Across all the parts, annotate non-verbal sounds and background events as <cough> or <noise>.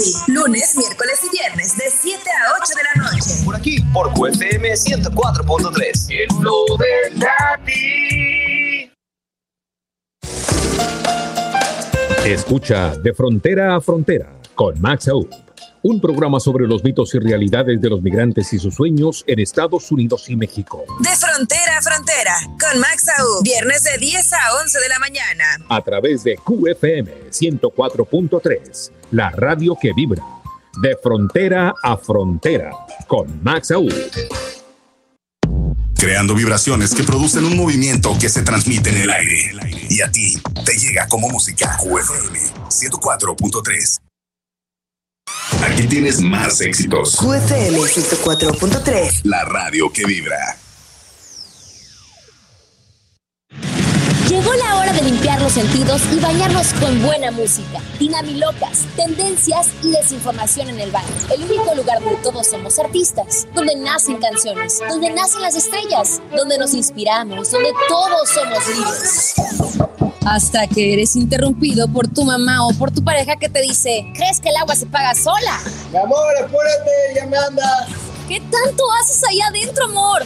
ti. Lunes, miércoles y viernes de 7 a 8 de la noche. Por aquí, por QFM 104.3. El flow de Nati. Escucha De Frontera a Frontera con Max Aub, un programa sobre los mitos y realidades de los migrantes y sus sueños en Estados Unidos y México. De frontera a frontera con Max Aub. Viernes de 10 a 11 de la mañana. A través de QFM 104.3, la radio que vibra. De Frontera a Frontera con Max Aub. Creando vibraciones que producen un movimiento que se transmite en el aire. Y a ti te llega como música. QFM 104.3. Aquí tienes más éxitos. QFM 104.3. La radio que vibra. Llegó la hora de limpiar los sentidos y bañarnos con buena música, dinamilocas, tendencias y desinformación en el baño. El único lugar donde todos somos artistas, donde nacen canciones, donde nacen las estrellas, donde nos inspiramos, donde todos somos libres. Hasta que eres interrumpido por tu mamá o por tu pareja que te dice, ¿crees que el agua se paga sola? Mi amor, apúrate, ya me anda. ¿Qué tanto haces allá adentro, amor?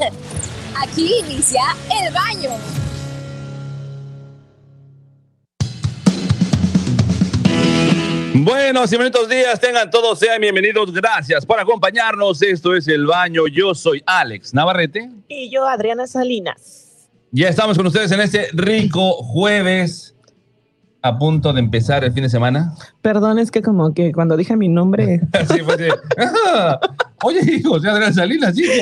<laughs> Aquí inicia el baño. Buenos y bonitos días, tengan todos, sean bienvenidos. Gracias por acompañarnos. Esto es El Baño. Yo soy Alex Navarrete. Y yo, Adriana Salinas. Ya estamos con ustedes en este rico jueves, a punto de empezar el fin de semana. Perdón, es que como que cuando dije mi nombre, <laughs> Sí, pues, sí. Ah, <laughs> Oye, hijo, soy Adrián Salinas, hijo.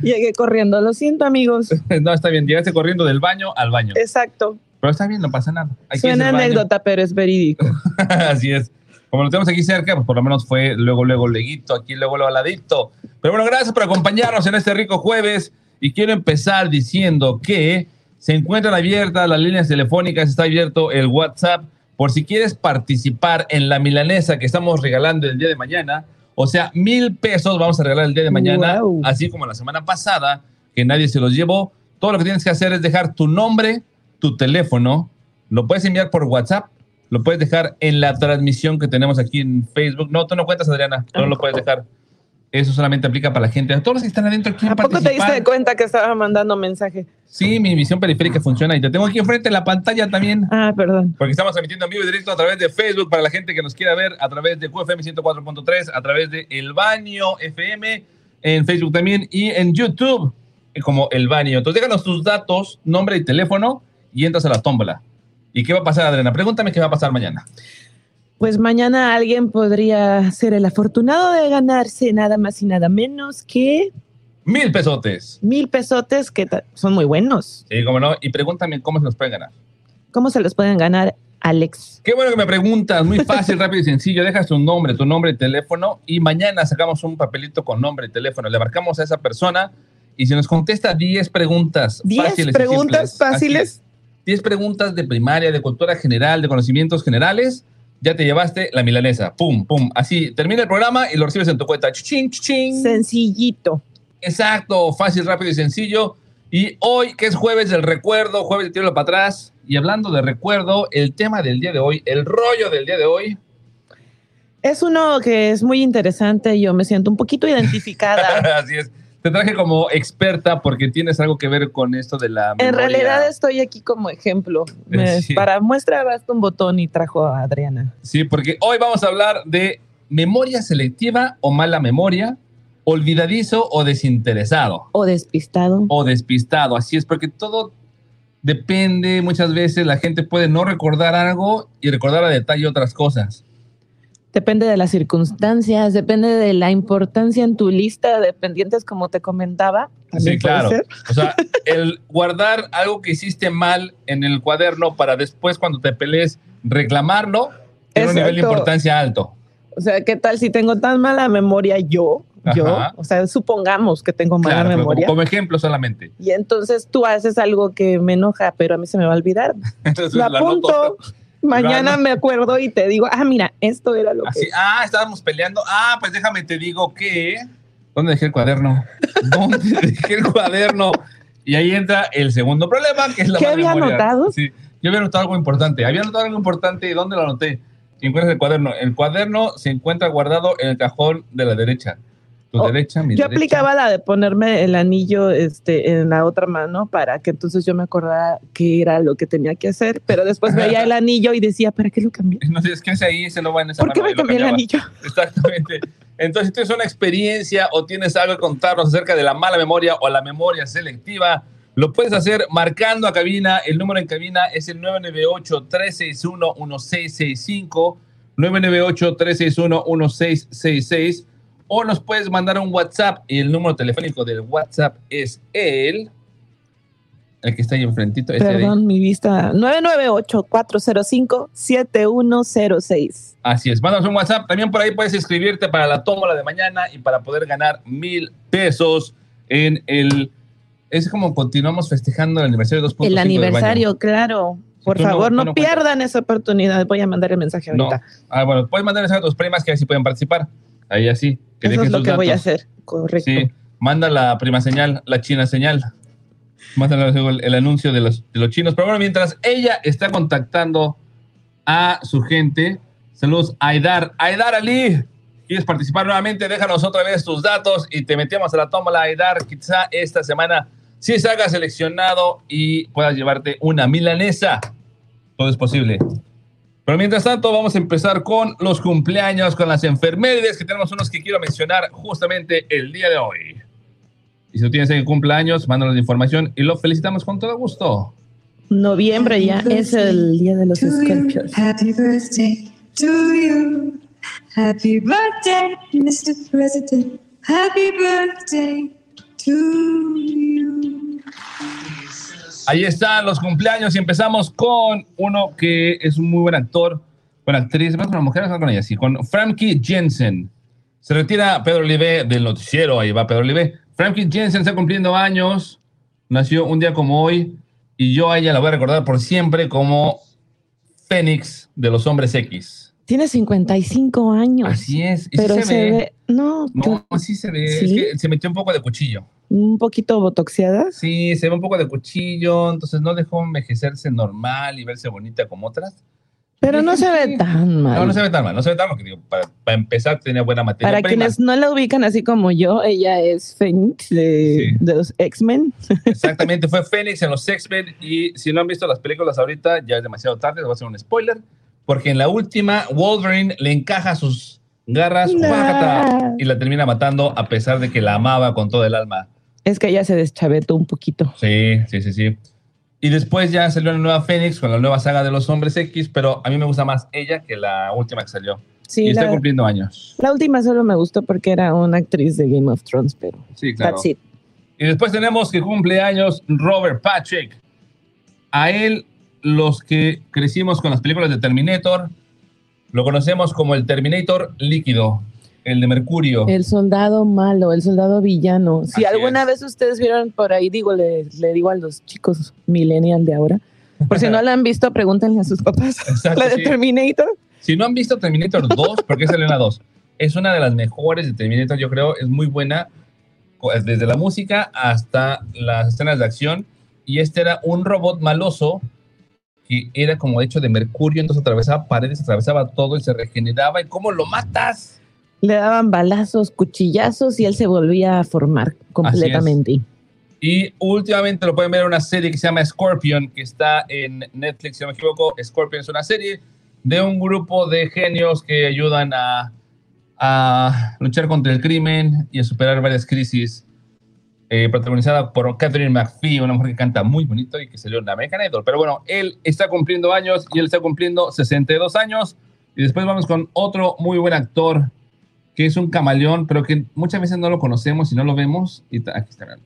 llegué corriendo. Lo siento, amigos. <laughs> No, está bien, llegaste corriendo del baño al baño. Exacto. Pero está bien, no pasa nada. Hay que irse Suena anécdota, pero es verídico. Así es. Como lo tenemos aquí cerca, pues por lo menos fue luego, luego leguito, aquí luego, luego al ladito. Pero bueno, gracias por acompañarnos en este rico jueves. Y quiero empezar diciendo que se encuentran abiertas las líneas telefónicas, está abierto el WhatsApp, por si quieres participar en la milanesa que estamos regalando el día de mañana. O sea, mil pesos vamos a regalar el día de mañana, Wow. así como la semana pasada, que nadie se los llevó. Todo lo que tienes que hacer es dejar tu nombre, tu teléfono, lo puedes enviar por WhatsApp, lo puedes dejar en la transmisión que tenemos aquí en Facebook. No, tú no cuentas, Adriana, no lo puedes dejar. Eso solamente aplica para la gente. A todos los que están adentro quieren ¿A poco te diste cuenta que estaba mandando mensaje? Sí, mi visión periférica funciona y te tengo aquí enfrente en la pantalla también. Ah, perdón. Porque estamos transmitiendo en vivo y directo a través de Facebook para la gente que nos quiera ver, a través de QFM 104.3, a través de El Baño FM, en Facebook también y en YouTube como El Baño. Entonces déjanos tus datos, nombre y teléfono y entras a la tómbola. ¿Y qué va a pasar, Adriana? Pregúntame qué va a pasar mañana. Pues mañana alguien podría ser el afortunado de ganarse nada más y nada menos que Mil pesotes. mil pesotes que son muy buenos. Sí, cómo no. Y pregúntame cómo se los pueden ganar. ¿Cómo se los pueden ganar, Alex? Qué bueno que me preguntas. Muy fácil, <laughs> rápido y sencillo. Dejas tu nombre, tu nombre y teléfono. Y mañana sacamos un papelito con nombre y teléfono. Le marcamos a esa persona. Y si nos contesta 10 preguntas ¿Diez fáciles y preguntas simples, fáciles? Así es, 10 preguntas de primaria, de cultura general, de conocimientos generales. Ya te llevaste la milanesa. Pum, pum. Así termina el programa y lo recibes en tu cuenta. Chuchín, chuchín. Sencillito. Exacto, fácil, rápido y sencillo. Y hoy, que es jueves del recuerdo, jueves de tiro para atrás, y hablando de recuerdo, el tema del día de hoy, el rollo del día de hoy, Es uno que es muy interesante. Yo me siento un poquito identificada. <laughs> así es, te traje como experta porque tienes algo que ver con esto de la... En memoria. realidad estoy aquí como ejemplo. Sí. Para muestra basta un botón y trajo a Adriana. Sí, porque hoy vamos a hablar de memoria selectiva o mala memoria, olvidadizo o desinteresado. O despistado. o despistado. Así es, porque todo depende, muchas veces la gente puede no recordar algo y recordar a detalle otras cosas. Depende de las circunstancias, depende de la importancia en tu lista de pendientes, como te comentaba. Sí, claro. ser. O sea, el guardar algo que hiciste mal en el cuaderno para después cuando te pelees reclamarlo, tiene un nivel de importancia alto. O sea, ¿qué tal si tengo tan mala memoria yo? Yo, Ajá. o sea, supongamos que tengo mala Claro, pero como, memoria. como ejemplo solamente. Y entonces tú haces algo que me enoja, pero a mí se me va a olvidar. <laughs> Entonces Lo anoto. Mañana me acuerdo y te digo, ah, mira, esto era lo Así, que... ah, estábamos peleando. Ah, pues déjame te digo que. ¿Dónde dejé el cuaderno? <laughs> ¿Dónde dejé el cuaderno? Y ahí entra el segundo problema, que es la ¿Qué había memoria. anotado? Sí, yo había anotado algo importante. Había anotado algo importante. ¿Y dónde lo anoté? y encuentras el cuaderno. El cuaderno se encuentra guardado en el cajón de la derecha. Tu Oh, derecha, mi Yo derecha. aplicaba la de ponerme el anillo este, en la otra mano para que entonces yo me acordara qué era lo que tenía que hacer, pero después veía el anillo y decía, ¿para qué lo cambié? No sé, es que ese ahí se lo va en esa ¿Por qué me cambié el anillo? <laughs> Exactamente. Entonces, si tienes una experiencia o tienes algo que contarnos acerca de la mala memoria o la memoria selectiva, lo puedes hacer marcando a cabina. El número en cabina es el 998-361-1665, 998-361-1666, o nos puedes mandar un WhatsApp y el número telefónico del WhatsApp es el... El que está ahí enfrentito. ahí. Perdón, mi vista. 998-405-7106. Así es, mándanos un WhatsApp. También por ahí puedes inscribirte para la tómbola de mañana y para poder ganar mil pesos en el. Es como continuamos festejando el aniversario 2.5. El aniversario, claro. Por no- favor, no, pierdan esa oportunidad. Voy a mandar el mensaje ahorita. No. Ah, bueno, puedes mandar mensaje a tus primas que así pueden participar. Ahí así. Que Eso es lo que voy a hacer. Correcto. Sí, manda la prima señal, la china señal. Manda el, el anuncio de los, de los chinos. Pero bueno, mientras ella está contactando a su gente, saludos a Aidar. Aidar Ali, ¿quieres participar nuevamente? Déjanos otra vez tus datos y te metemos a la tómbola Aidar. Quizá esta semana sí se haga seleccionado y puedas llevarte una milanesa. Todo es posible. Pero mientras tanto, vamos a empezar con los cumpleaños, con las enfermerides, que tenemos unos que quiero mencionar justamente el día de hoy. Y si tú tienes el cumpleaños, mándanos la información y lo felicitamos con todo gusto. Noviembre ya es el día de los Scorpios. Happy birthday to you. Happy birthday, Mr. President. Happy birthday to you. Ahí están los cumpleaños y empezamos con uno que es un muy buen actor, buena actriz, más con las mujeres, no con ella, sí, con Frankie Jensen. Se retira Pedro Olive del noticiero, ahí va Pedro Olive. Frankie Jensen está cumpliendo años, nació un día como hoy y yo a ella la voy a recordar por siempre como Fénix de los Hombres X. Tiene 55 años. Así es, y sí Pero se, se, ve. ve. No, No, así se ve, ¿Sí? es que se metió un poco de cuchillo. Un poquito botoxeada. Sí, se ve un poco de cuchillo, entonces no dejó envejecerse normal y verse bonita como otras. Pero no se ve tan mal. No, no se ve tan mal, no se ve tan mal, porque digo, para, para empezar tenía buena materia Para prima. quienes no la ubican así como yo, ella es Phoenix de, de los X-Men. Exactamente, fue Fénix en los X-Men y si no han visto las películas ahorita, ya es demasiado tarde, les voy a hacer un spoiler, porque en la última Wolverine le encaja sus garras. ¡guácata! y la termina matando a pesar de que la amaba con todo el alma. Es que ella se deschavetó un poquito. Sí, sí, sí, sí. Y después ya salió la nueva Fénix con la nueva saga de los hombres X, pero a mí me gusta más ella que la última que salió. Sí, y está cumpliendo años. La última solo me gustó porque era una actriz de Game of Thrones, pero Sí, claro. that's it. Y después tenemos que cumple años Robert Patrick. A él, los que crecimos con las películas de Terminator, lo conocemos como el Terminator líquido, el de Mercurio. El soldado malo, el soldado villano. Si Así alguna es. vez ustedes vieron por ahí, digo, le, le digo a los chicos millennial de ahora, por si no la han visto, pregúntenle a sus papás. <laughs> Exacto, la de sí. Terminator. Si no han visto Terminator 2, ¿por qué salió en la 2? Es una de las mejores de Terminator, yo creo. Es muy buena, desde la música hasta las escenas de acción. Y este era un robot maloso que era como hecho de mercurio, entonces atravesaba paredes, atravesaba todo y se regeneraba. ¿Y cómo lo matas? Le daban balazos, cuchillazos y él se volvía a formar completamente. Y últimamente lo pueden ver en una serie que se llama Scorpion, que está en Netflix, si no me equivoco. Scorpion es una serie de un grupo de genios que ayudan a, a luchar contra el crimen y a superar varias crisis. eh, protagonizada por Catherine McPhee, una mujer que canta muy bonito y que salió en American Idol. Pero bueno, él está cumpliendo años y él está cumpliendo 62 años. Y después vamos con otro muy buen actor que es un camaleón, pero que muchas veces no lo conocemos y no lo vemos. Y aquí está.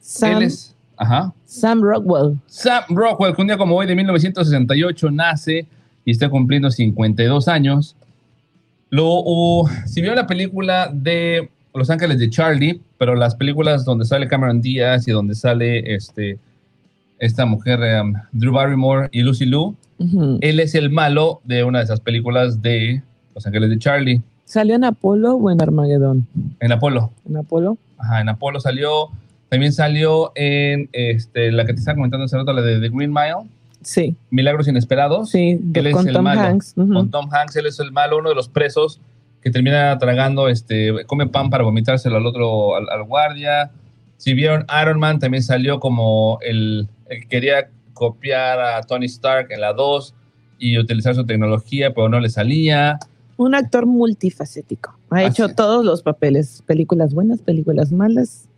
Sam, Él es, ajá. Sam Rockwell. Sam Rockwell, que un día como hoy de 1968 nace y está cumpliendo 52 años. Lo, uh, si vio la película de Los Ángeles de Charlie, pero las películas donde sale Cameron Díaz y donde sale este, esta mujer, um, Drew Barrymore y Lucy Liu, Ujú. él es el malo de una de esas películas de Los Ángeles de Charlie, ¿Salió en Apolo o en Armagedón? en Apolo. En Apolo. Ajá, en Apolo salió, también salió en este, la que te estaba comentando hace rato, la de The Green Mile. Sí, Milagros Inesperados. sí, Él es con el Tom malo. Hanks. ujú. Con Tom Hanks, él es el malo, uno de los presos que termina tragando, este, come pan para vomitárselo al otro, al, al guardia. Si vieron Iron Man, también salió como el, el que quería copiar a Tony Stark en la 2 y utilizar su tecnología, pero no le salía. Un actor multifacético. Ha Así hecho es. todos los papeles, películas buenas, películas malas.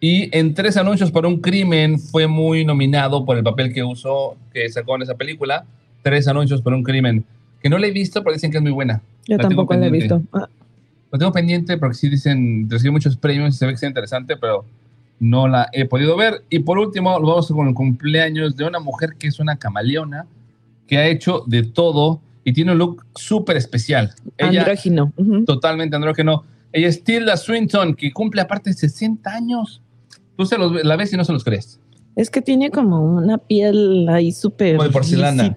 Y en tres anuncios por un crimen fue muy nominado por el papel que usó, que sacó en esa película. Tres anuncios por un crimen, que no le he visto, pero dicen que es muy buena. Yo La tampoco la he visto. Ah, Lo tengo pendiente porque sí dicen, recibe muchos premios y se ve que es interesante, pero no la he podido ver. Y por último, lo vamos con el cumpleaños de una mujer que es una camaleona, que ha hecho de todo y tiene un look súper especial. Ella, andrógino. ujú. totalmente andrógeno. Ella es Tilda Swinton, que cumple aparte 60 años. Tú se los, la ves y no se los crees. Es que tiene como una piel ahí súper porcelana.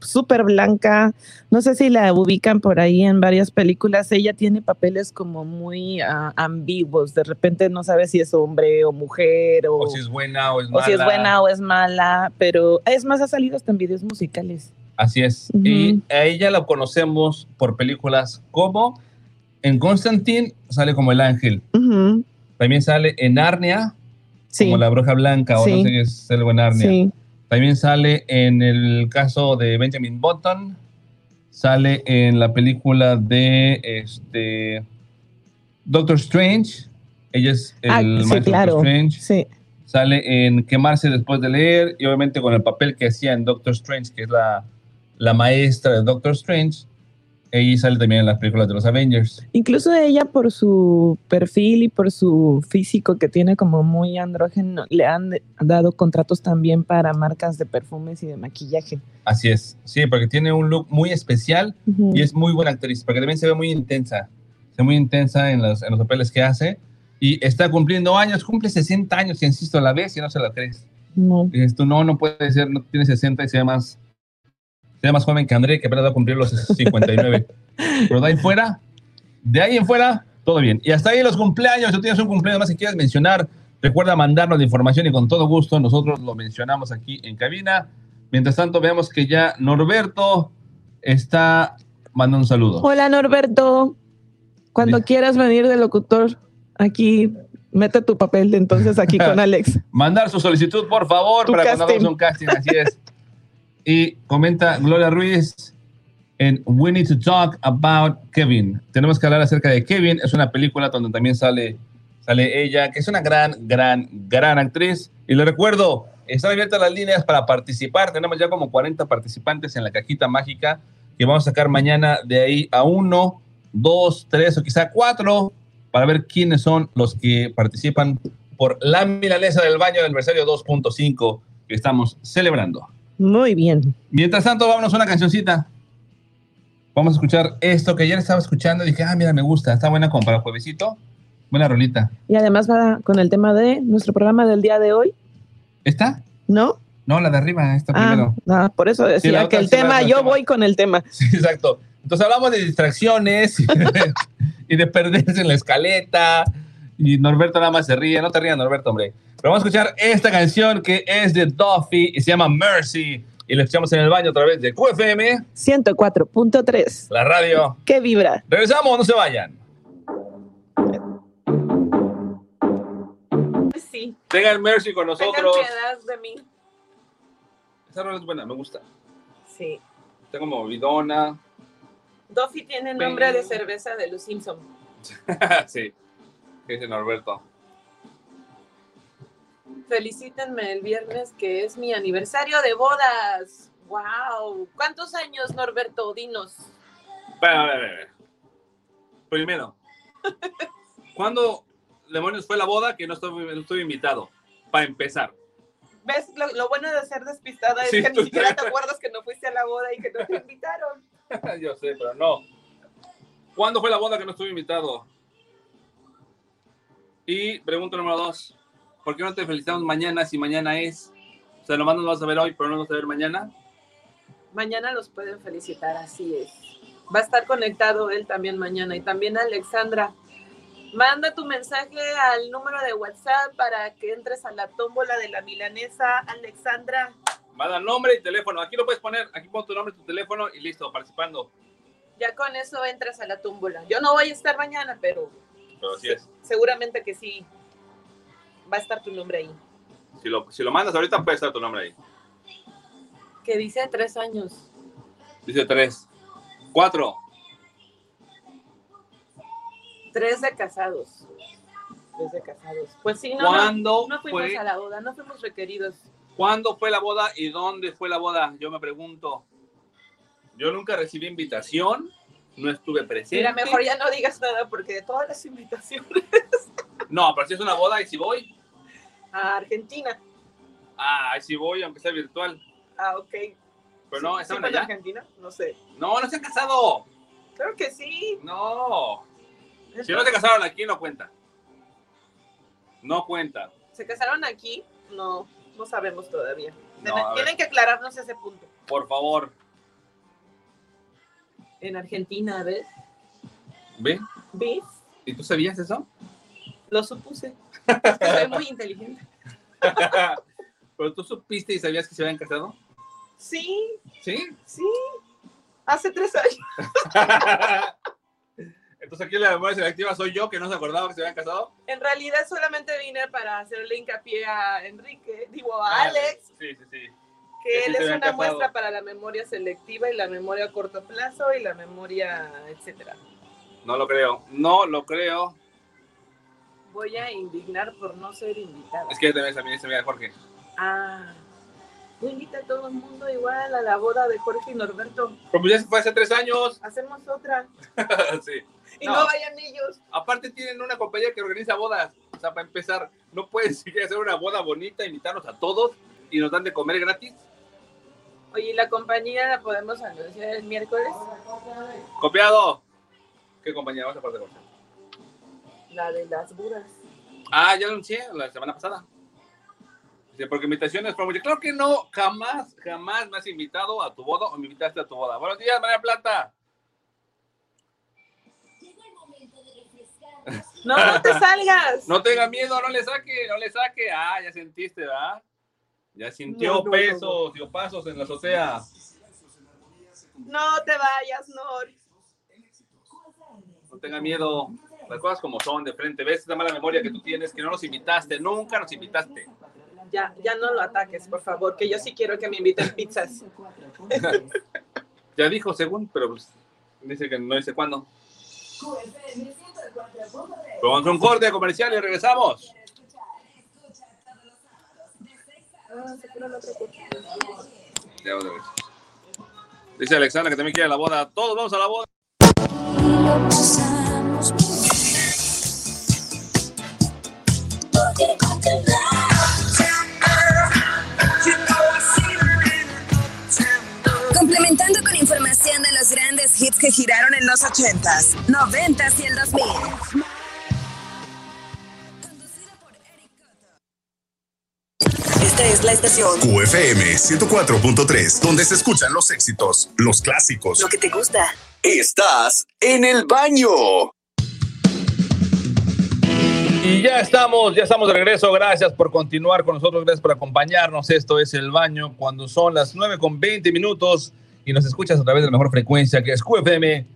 súper blanca. No sé si la ubican por ahí en varias películas. Ella tiene papeles como muy ah, ambiguos. De repente no sabe si es hombre o mujer o, O si es buena o es o mala. si es buena o es mala. Pero es más, ha salido hasta en videos musicales. Así es. Y a ella la conocemos por películas como en Constantine sale como el ángel. También sale en Narnia, Sí, como la bruja blanca, o no sé qué es algo en Narnia. sí. También sale en el caso de Benjamin Button. Sale en la película de este Doctor Strange. Ella es el Ah, sí, maestro claro. Doctor Strange. Sí. Sale en Quemarse después de leer. Y obviamente con el papel que hacía en Doctor Strange, que es la, la maestra de Doctor Strange. Ella sale también en las películas de los Avengers. Incluso ella por su perfil y por su físico que tiene como muy andrógeno, le han dado contratos también para marcas de perfumes y de maquillaje. Así es. Sí, porque tiene un look muy especial. Ujú. y es muy buena actriz, porque también se ve muy intensa, se ve muy intensa en los, en los papeles que hace, y está cumpliendo años, cumple 60 años, y insisto, la ves y no se la crees. No. Dices tú, no, no puede ser, no tiene 60 y se ve más, más joven que André, que apenas va a cumplir los <laughs> 59. Pero de ahí fuera, de ahí en fuera, todo bien. Y hasta ahí los cumpleaños, si tú tienes un cumpleaños más que quieras mencionar, recuerda mandarnos la información y con todo gusto nosotros lo mencionamos aquí en cabina. Mientras tanto, veamos que ya Norberto está mandando un saludo. Hola Norberto, cuando Bien. quieras venir de locutor, aquí mete tu papel entonces aquí <laughs> con Alex. Mandar su solicitud, por favor, Tu para cuando casting. hagamos un casting, así es. Y comenta Gloria Ruiz en We Need to Talk About Kevin. Tenemos que hablar acerca de Kevin. Es una película donde también sale, sale ella, que es una gran, gran, gran actriz. Y le recuerdo, están abiertas las líneas para participar. Tenemos ya como 40 participantes en la cajita mágica que vamos a sacar mañana de ahí a uno, dos, tres o quizá cuatro para ver quiénes son los que participan por la milanesa del baño del aniversario 2.5 que estamos celebrando. Muy bien. Mientras tanto, vámonos a una cancioncita. Vamos a escuchar esto que ayer estaba escuchando y dije, ah, mira, me gusta, está buena como para juevesito. Buena rolita. Y además va con el tema de nuestro programa del día de hoy, ¿Esta? ¿no? No, la de arriba, esta Ah, primero. ah, por eso decía que el tema, yo tema. voy con el tema. Sí, exacto. Entonces hablamos de distracciones y de, <laughs> y de perderse en la escaleta. Y Norberto nada más se ríe. No te rías, Norberto, hombre. Pero vamos a escuchar esta canción que es de Duffy y se llama Mercy. Y la escuchamos en el baño otra vez de QFM, 104.3. la radio. ¿Qué vibra? Regresamos, no se vayan. Sí. Tengan Mercy con nosotros. de mí. Esa rola es buena, me gusta. Sí. Está como movidona. Duffy tiene nombre de cerveza de los Simpson. <laughs> sí. ¿Qué dice Norberto? Felicítenme el viernes que es mi aniversario de bodas. ¡Wow! ¿Cuántos años, Norberto? Dinos. Espera, a ver, a ver. Primero, <laughs> ¿cuándo demonios fue la boda que no estuve, no estuve invitado? Para empezar. ¿Ves? Lo, lo bueno de ser despistada es Sí, que ni siquiera te- te acuerdas que no fuiste a la boda y que no te <laughs> invitaron. Yo sé, pero no. ¿Cuándo fue la boda que no estuve invitado? Y pregunta número dos. ¿Por qué no te felicitamos mañana si mañana es? O sea, nomás nos vas a ver hoy, pero no nos vas a ver mañana. Mañana los pueden felicitar, así es. Va a estar conectado él también mañana y también Alexandra. Manda tu mensaje al número de WhatsApp para que entres a la tómbola de la milanesa, Alexandra. Manda nombre y teléfono. Aquí lo puedes poner. Aquí pon tu nombre, tu teléfono y listo, participando. Ya con eso entras a la túmbula. Yo no voy a estar mañana, pero Pero así es. seguramente que sí va a estar tu nombre ahí. Si lo, si lo mandas ahorita, puede estar tu nombre ahí. Que dice tres años. Dice tres. Cuatro. Tres de casados. Tres de casados. Pues sí, no, ¿Cuándo no, no fuimos fue? a la boda, no fuimos requeridos. ¿Cuándo fue la boda y dónde fue la boda? Yo me pregunto. Yo nunca recibí invitación, no estuve presente. Mira, mejor ya no digas nada porque de todas las invitaciones No, pero si es una boda y si voy. a Argentina. Ah, si voy, aunque sea virtual. Ah, ok. Pero no, ¿Sí- sí allá. Argentina? No sé. No, no se han casado. Creo que sí. No. Si no se casaron aquí, no cuenta. No cuenta. ¿Se casaron aquí? No, no sabemos todavía. No. Tienen que aclararnos ese punto. Por favor. En Argentina, ¿ves? ¿Ve? ¿Ves? ¿Y tú sabías eso? Lo supuse. Es <laughs> que soy muy inteligente. <laughs> ¿Pero tú supiste y sabías que se habían casado? Sí, ¿Sí? sí. Hace tres años. <laughs> Entonces aquí la memoria selectiva soy yo que no se acordaba que se habían casado. En realidad solamente vine para hacerle hincapié a Enrique, digo a Alex, Sí, sí, sí. Que él es una casado. muestra para la memoria selectiva y la memoria a corto plazo y la memoria, etcétera. No lo creo. No lo creo. Voy a indignar por no ser invitada. Es que también también se mira Jorge. Ah, tú invita a todo el mundo igual a la boda de Jorge y Norberto. Pero pues ya se fue hace tres años. <laughs> Hacemos otra. sí. Y No. no, vayan ellos. Aparte tienen una compañía que organiza bodas. O sea, para empezar, no pueden <laughs> siquiera hacer una boda bonita, invitarnos a todos y nos dan de comer gratis. Oye, ¿y la compañía la podemos anunciar el miércoles? Copiado. ¿Qué compañía vas a parte de La de las buras. Ah, ya anuncié la semana pasada. Porque invitaciones fueron. Claro que no, jamás, jamás me has invitado a tu boda o me invitaste a tu boda. Buenos días, María Plata. No, no te <laughs> salgas. No tenga miedo, no le saque, no le saque. Ah, ya sentiste, ¿verdad? Ya sintió No, no, no, pesos y pasos en la azotea. No te vayas, Nor. No tenga miedo. Las cosas como son, de frente. ¿Ves esa mala memoria que tú tienes? Que no nos invitaste, nunca nos invitaste. Ya, ya no lo ataques, por favor, que yo sí quiero que me inviten pizzas. <laughs> Ya dijo según, pero pues, dice que no dice cuándo. A un corte comercial y regresamos. Dice Alexandra que también quiere la boda. Todos vamos a la boda. Complementando con información de los grandes hits que giraron en los 80s, 90s y el 2000. Esta es la estación. QFM 104.3, donde se escuchan los éxitos, los clásicos. Lo que te gusta. Estás en el baño. Y ya estamos, ya estamos de regreso. Gracias por continuar con nosotros, gracias por acompañarnos. Esto es El Baño cuando son las 9 con 20 minutos y nos escuchas a través de la mejor frecuencia que es QFM,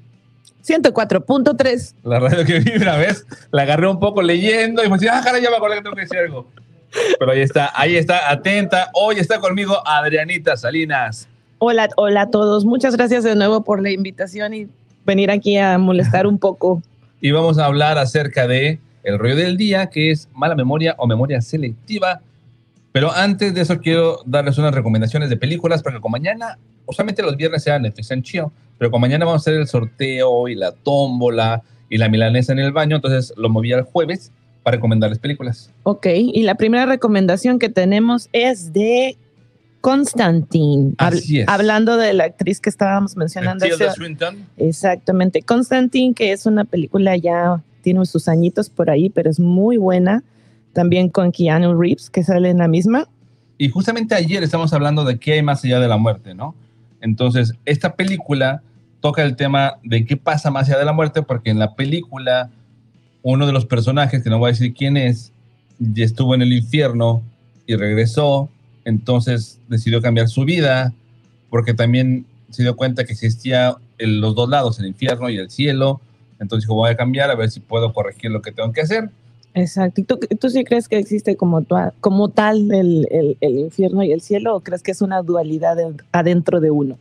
104.3. la radio que vibra, ¿ves? La agarré un poco leyendo y me decía, ah, caray, ya me acordé que tengo que decir algo. Pero ahí está, ahí está, atenta. Hoy está conmigo Adrianita Salinas. Hola, hola a todos. Muchas gracias de nuevo por la invitación y venir aquí a molestar un poco. <laughs> y vamos a hablar acerca de el rollo del día, que es mala memoria o memoria selectiva. Pero antes de eso quiero darles unas recomendaciones de películas, porque como mañana, usualmente los viernes sea Netflix and Chill, pero como mañana vamos a hacer el sorteo y la tómbola y la milanesa en el baño, entonces lo moví al jueves para recomendarles películas. Ok, y la primera recomendación que tenemos es de Constantine. Habl- Así es. Hablando de la actriz que estábamos mencionando. Swinton. Exactamente. Constantine, que es una película ya, tiene sus añitos por ahí, pero es muy buena. También con Keanu Reeves, que sale en la misma. Y justamente ayer estamos hablando de qué hay más allá de la muerte, ¿no? Entonces, esta película toca el tema de qué pasa más allá de la muerte, porque en la película, uno de los personajes, que no voy a decir quién es, ya estuvo en el infierno y regresó. entonces decidió cambiar su vida porque también se dio cuenta que existía el- los dos lados, el infierno y el cielo. Entonces dijo, voy a cambiar a ver si puedo corregir lo que tengo que hacer. Exacto. ¿Y tú, tú sí crees que existe como, tal el, infierno y el cielo o crees que es una dualidad de- adentro de uno?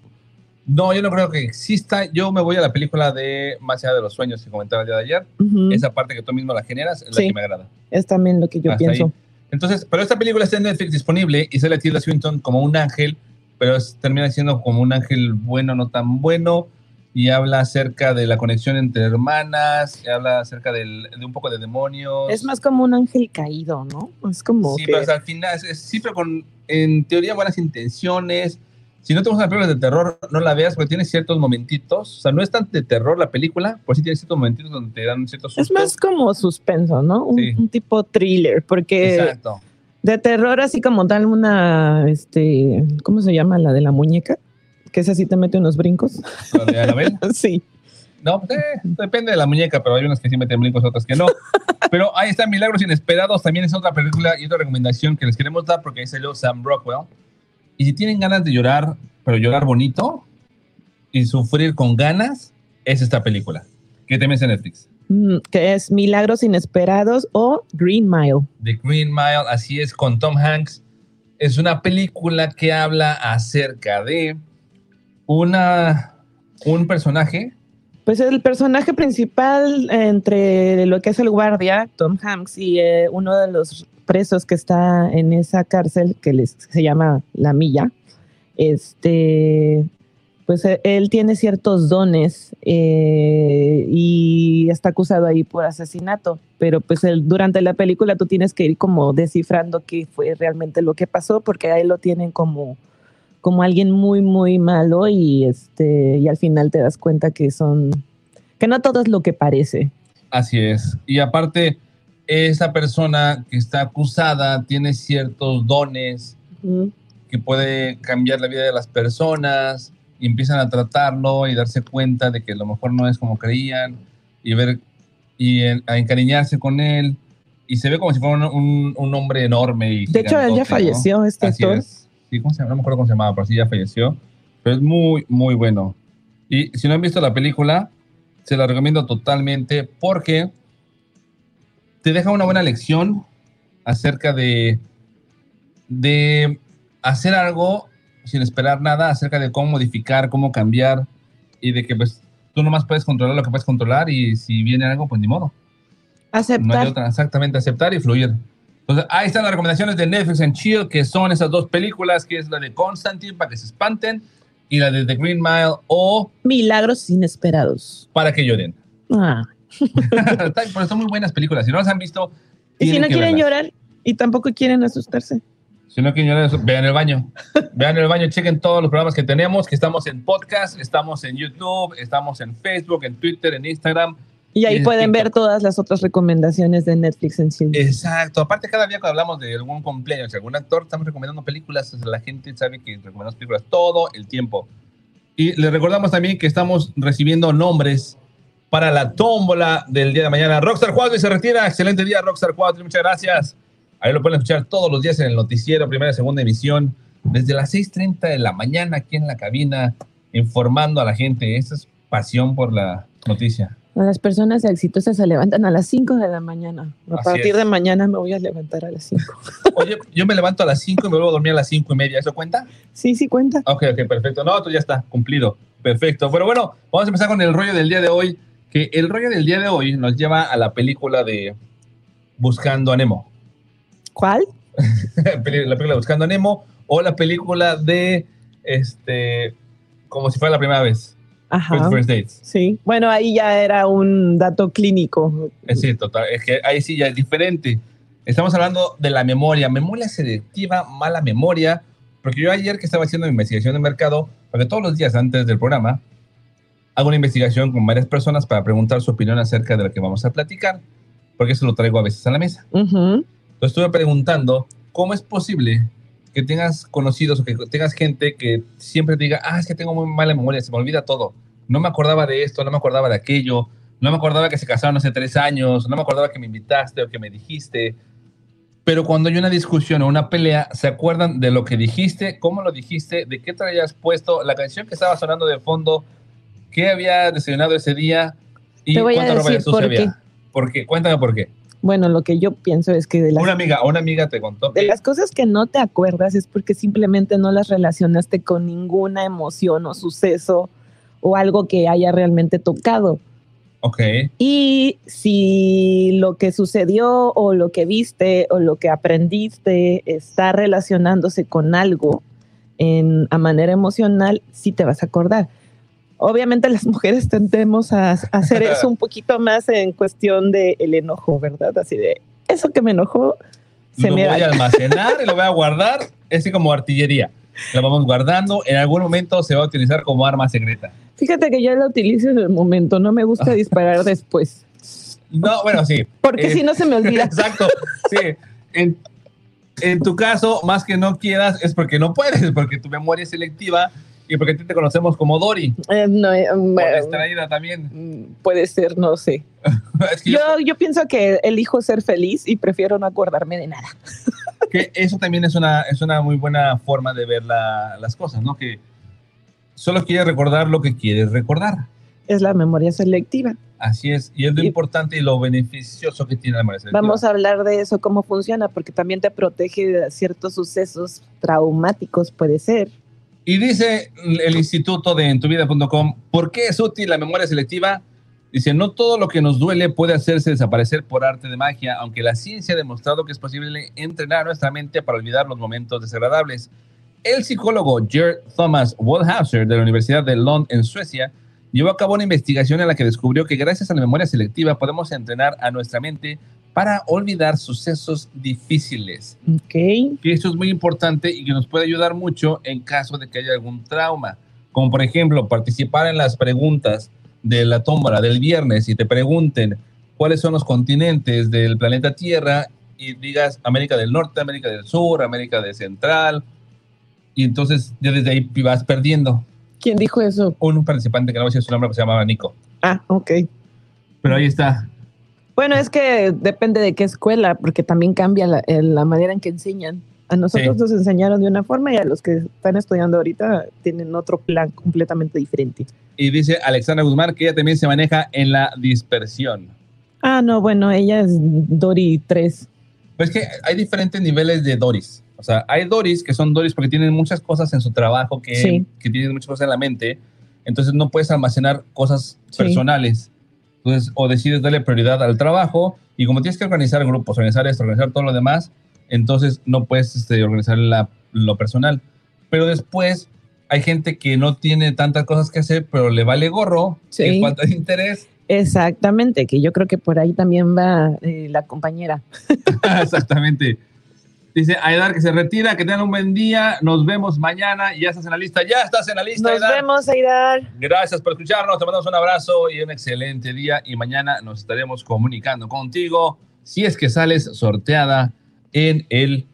No, yo no creo que exista. Yo me voy a la película de Más allá de los sueños que comentaba el día de ayer. Ujú. Esa parte que tú mismo la generas es Sí. la que me agrada. Es también lo que yo Hasta pienso. ahí. Entonces, pero esta película está en Netflix disponible y sale Tilda Swinton como un ángel, pero es- termina siendo como un ángel bueno, no tan bueno, y habla acerca de la conexión entre hermanas, y habla acerca del- de un poco de demonios. Es más como un ángel caído, ¿no? Es como Sí, que- pero al final, es, es siempre con, en teoría, buenas intenciones. Si no te gustan las películas de terror, no la veas porque tiene ciertos momentitos. O sea, no es tan de terror la película, pero sí tiene ciertos momentitos donde te dan ciertos es sustos. más como suspenso, ¿no? Un, Sí. un tipo thriller, porque Exacto. de terror así como tal una, este, ¿cómo se llama? La de la muñeca, que esa sí te mete unos brincos. ¿La de Annabelle? <laughs> sí. No, pues, eh, depende de la muñeca, pero hay unas que sí meten brincos, otras que no. <laughs> Pero ahí está Milagros Inesperados, también es otra película y otra recomendación que les queremos dar porque ahí salió Sam Rockwell. Y si tienen ganas de llorar, pero llorar bonito y sufrir con ganas, es esta película, que también está en Netflix. Mm, que es Milagros Inesperados o Green Mile. The Green Mile, así es, con Tom Hanks. Es una película que habla acerca de una, un personaje Pues el personaje principal entre lo que es el guardia, Tom Hanks, y eh, uno de los presos que está en esa cárcel, que les, se llama La Milla, este, pues eh, él tiene ciertos dones eh, y está acusado ahí por asesinato, pero pues él, durante la película tú tienes que ir como descifrando qué fue realmente lo que pasó, porque ahí lo tienen como como alguien muy muy malo y este y al final te das cuenta que son que no todo es lo que parece. Así es. Y aparte, esa persona que está acusada tiene ciertos dones Ujú. que puede cambiar la vida de las personas y empiezan a tratarlo y darse cuenta de que a lo mejor no es como creían y ver y en- a encariñarse con él y se ve como si fuera un, un- un hombre enorme y De hecho, él ya ¿no? falleció, este Así actor. es. Sí, ¿cómo se llama? No me acuerdo cómo se llamaba, pero sí ya falleció. Pero es muy, muy bueno. Y si no han visto la película, se la recomiendo totalmente porque te deja una buena lección acerca de, de hacer algo sin esperar nada, acerca de cómo modificar, cómo cambiar y de que pues tú nomás puedes controlar lo que puedes controlar y si viene algo, pues ni modo. No hay Aceptar. otra, exactamente, aceptar y fluir. Entonces, ahí están las recomendaciones de Netflix and Chill, que son esas dos películas, que es la de Constantine, para que se espanten, y la de The Green Mile, o Milagros inesperados. para que lloren. Ah. Pero son muy buenas películas. Si no las han visto, Y si no quieren verlas. llorar y tampoco quieren asustarse. Si no quieren llorar, vean el baño. vean el baño, chequen todos los programas que tenemos, que estamos en podcast, estamos en YouTube, estamos en Facebook, en Twitter, en Instagram. Y ahí en pueden ver todas las otras recomendaciones de Netflix en sí. Exacto. Aparte, cada día que hablamos de algún cumpleaños, de algún actor, estamos recomendando películas. La gente sabe que recomendamos películas todo el tiempo. Y les recordamos también que estamos recibiendo nombres para la tómbola del día de mañana. Rockstar Cuadri se retira. Excelente día, Rockstar Cuadri. Muchas gracias. Ahí lo pueden escuchar todos los días en el noticiero, primera y segunda emisión, desde las 6.30 de la mañana aquí en la cabina, informando a la gente. Esa es pasión por la noticia. Las personas exitosas se levantan a las 5 de la mañana. A Así partir es. de mañana me voy a levantar a las 5. <laughs> Oye, yo me levanto a las 5 y me vuelvo a dormir a las 5 y media. ¿Eso cuenta? Sí, sí cuenta. Ok, ok, perfecto. No, tú ya está cumplido. Perfecto. Pero bueno, vamos a empezar con el rollo del día de hoy. Que el rollo del día de hoy nos lleva a la película de Buscando a Nemo. ¿Cuál? <laughs> La película de Buscando a Nemo o la película de este como si fuera la primera vez. Ajá. First, First Dates. Sí. Bueno, ahí ya era un dato clínico. Es cierto, ta- es que ahí sí ya es diferente. Estamos hablando de la memoria, memoria selectiva, mala memoria, porque yo ayer que estaba haciendo mi investigación de mercado, porque todos los días antes del programa hago una investigación con varias personas para preguntar su opinión acerca de lo que vamos a platicar, porque eso lo traigo a veces a la mesa. Ujú. Entonces estuve preguntando cómo es posible que tengas conocidos o que tengas gente que siempre diga, ah, es que tengo muy mala memoria, se me olvida todo. No me acordaba de esto, no me acordaba de aquello, no me acordaba que se casaron hace tres años, no me acordaba que me invitaste o que me dijiste. pero cuando hay una discusión o una pelea, se acuerdan de lo que dijiste, cómo lo dijiste, de qué traías puesto, la canción que estaba sonando de fondo, qué había desayunado ese día y Te voy a cuánta ropa decir sucia por había. qué. ¿Por qué? Cuéntame por qué. Bueno, lo que yo pienso es que de las, Una amiga, una amiga te contó de las cosas que no te acuerdas es porque simplemente no las relacionaste con ninguna emoción o suceso o algo que haya realmente tocado. Ok. Y si lo que sucedió o lo que viste o lo que aprendiste está relacionándose con algo en, a manera emocional, sí te vas a acordar. Obviamente las mujeres tendemos a, a hacer eso <laughs> un poquito más en cuestión del el enojo, ¿verdad? Así de, eso que me enojó, se lo me voy a almacenar y lo voy a <laughs> guardar, es así como artillería. La vamos guardando, en algún momento se va a utilizar como arma secreta. Fíjate que yo lo utilizo en el momento, no me gusta <laughs> disparar después, No, bueno, sí. porque Eh, si no se me olvida. Exacto, sí. En, en tu caso, más que no quieras, es porque no puedes, porque tu memoria es selectiva y porque a ti te conocemos como Dory. Eh, no, eh, distraída también. mm, puede ser, no sé. <laughs> Es que, yo- Yo, yo pienso que elijo ser feliz y prefiero no acordarme de nada. <laughs> que eso también es una, es una muy buena forma de ver la- las cosas, ¿no? Que solo quieres recordar lo que quieres recordar. Es la memoria selectiva. Así es, y es lo Y- importante y lo beneficioso que tiene la memoria selectiva. Vamos a hablar de eso, cómo funciona, porque también te protege de ciertos sucesos traumáticos, puede ser. Y dice el instituto de entuvida.com, ¿por qué es útil la memoria selectiva? Dice, no todo lo que nos duele puede hacerse desaparecer por arte de magia, aunque la ciencia ha demostrado que es posible entrenar nuestra mente para olvidar los momentos desagradables. El psicólogo Gerd Thomas Waldhauser de la Universidad de Lund en Suecia llevó a cabo una investigación en la que descubrió que gracias a la memoria selectiva podemos entrenar a nuestra mente para olvidar sucesos difíciles Ok. que esto es muy importante y que nos puede ayudar mucho en caso de que haya algún trauma. Como por ejemplo, participar en las preguntas de la tómbola del viernes y te pregunten cuáles son los continentes del planeta Tierra y digas América del Norte, América del Sur, América del Central. Y entonces ya desde ahí vas perdiendo. ¿Quién dijo eso? Un participante que no voy a decir su nombre, que se llamaba Nico. Ah, ok. Pero ahí está. Bueno, es que depende de qué escuela, porque también cambia la, eh, la manera en que enseñan. A nosotros Sí. nos enseñaron de una forma y a los que están estudiando ahorita tienen otro plan completamente diferente. Y dice Alexandra Guzmán que ella también se maneja en la dispersión. Ah, no, bueno, ella es Dory 3. Pues que hay diferentes niveles de Doris. O sea, hay Doris que son Doris porque tienen muchas cosas en su trabajo, que, Sí. que tienen muchas cosas en la mente. Entonces no puedes almacenar cosas Sí. personales. Entonces, o decides darle prioridad al trabajo y como tienes que organizar grupos, organizar esto, organizar todo lo demás, entonces no puedes este, organizar la- lo personal. Pero después hay gente que no tiene tantas cosas que hacer, pero le vale gorro, Sí. que falta de interés. Exactamente, que yo creo que por ahí también va eh, la compañera. <laughs> Exactamente. Dice Aidar que se retira, que tengan un buen día. Nos vemos mañana. Ya estás en la lista. Ya estás en la lista, Nos vemos, Aidar. Gracias por escucharnos. Te mandamos un abrazo y un excelente día. Y mañana nos estaremos comunicando contigo si es que sales sorteada en el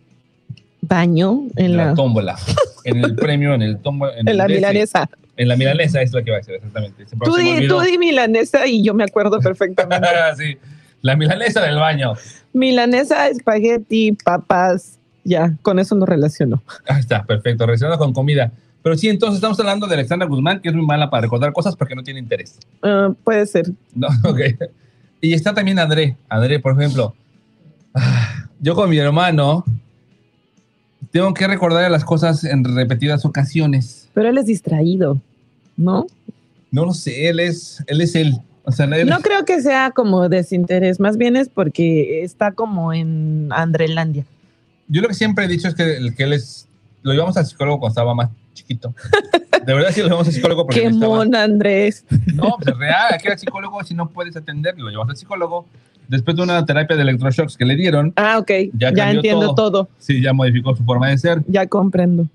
Baño en la, la, tómbola, en el premio, en el tómbola, en <laughs> el la milanesa. En la milanesa es lo que va a ser exactamente. Di, tú di milanesa y yo me acuerdo <laughs> perfectamente. sí, la milanesa del baño. milanesa, espagueti, papas, ya, con eso lo relaciono. Ahí está, perfecto. Relacionado con comida. Pero sí, entonces estamos hablando de Alexandra Guzmán, que es muy mala para recordar cosas porque no tiene interés. Ah, puede ser. No, <laughs> ok. Y está también André. André, por ejemplo. ah, Yo con mi hermano tengo que recordar las cosas en repetidas ocasiones. Pero él es distraído, ¿no? No lo sé, él es él. Es él. O sea, él- No creo que sea como desinterés, más bien es porque está como en Andrelandia. yo lo que siempre he dicho es que, el que él es. Lo llevamos al psicólogo cuando estaba más chiquito. De verdad sí lo llevamos al psicólogo porque Qué mona, Andrés. No, pues es real. Aquí al psicólogo, si no puedes atender, lo llevas al psicólogo. Después de una terapia de electroshocks que le dieron, Ah, ok. Ya Ya, entiendo todo. sí, ya modificó su forma de ser. Ya comprendo.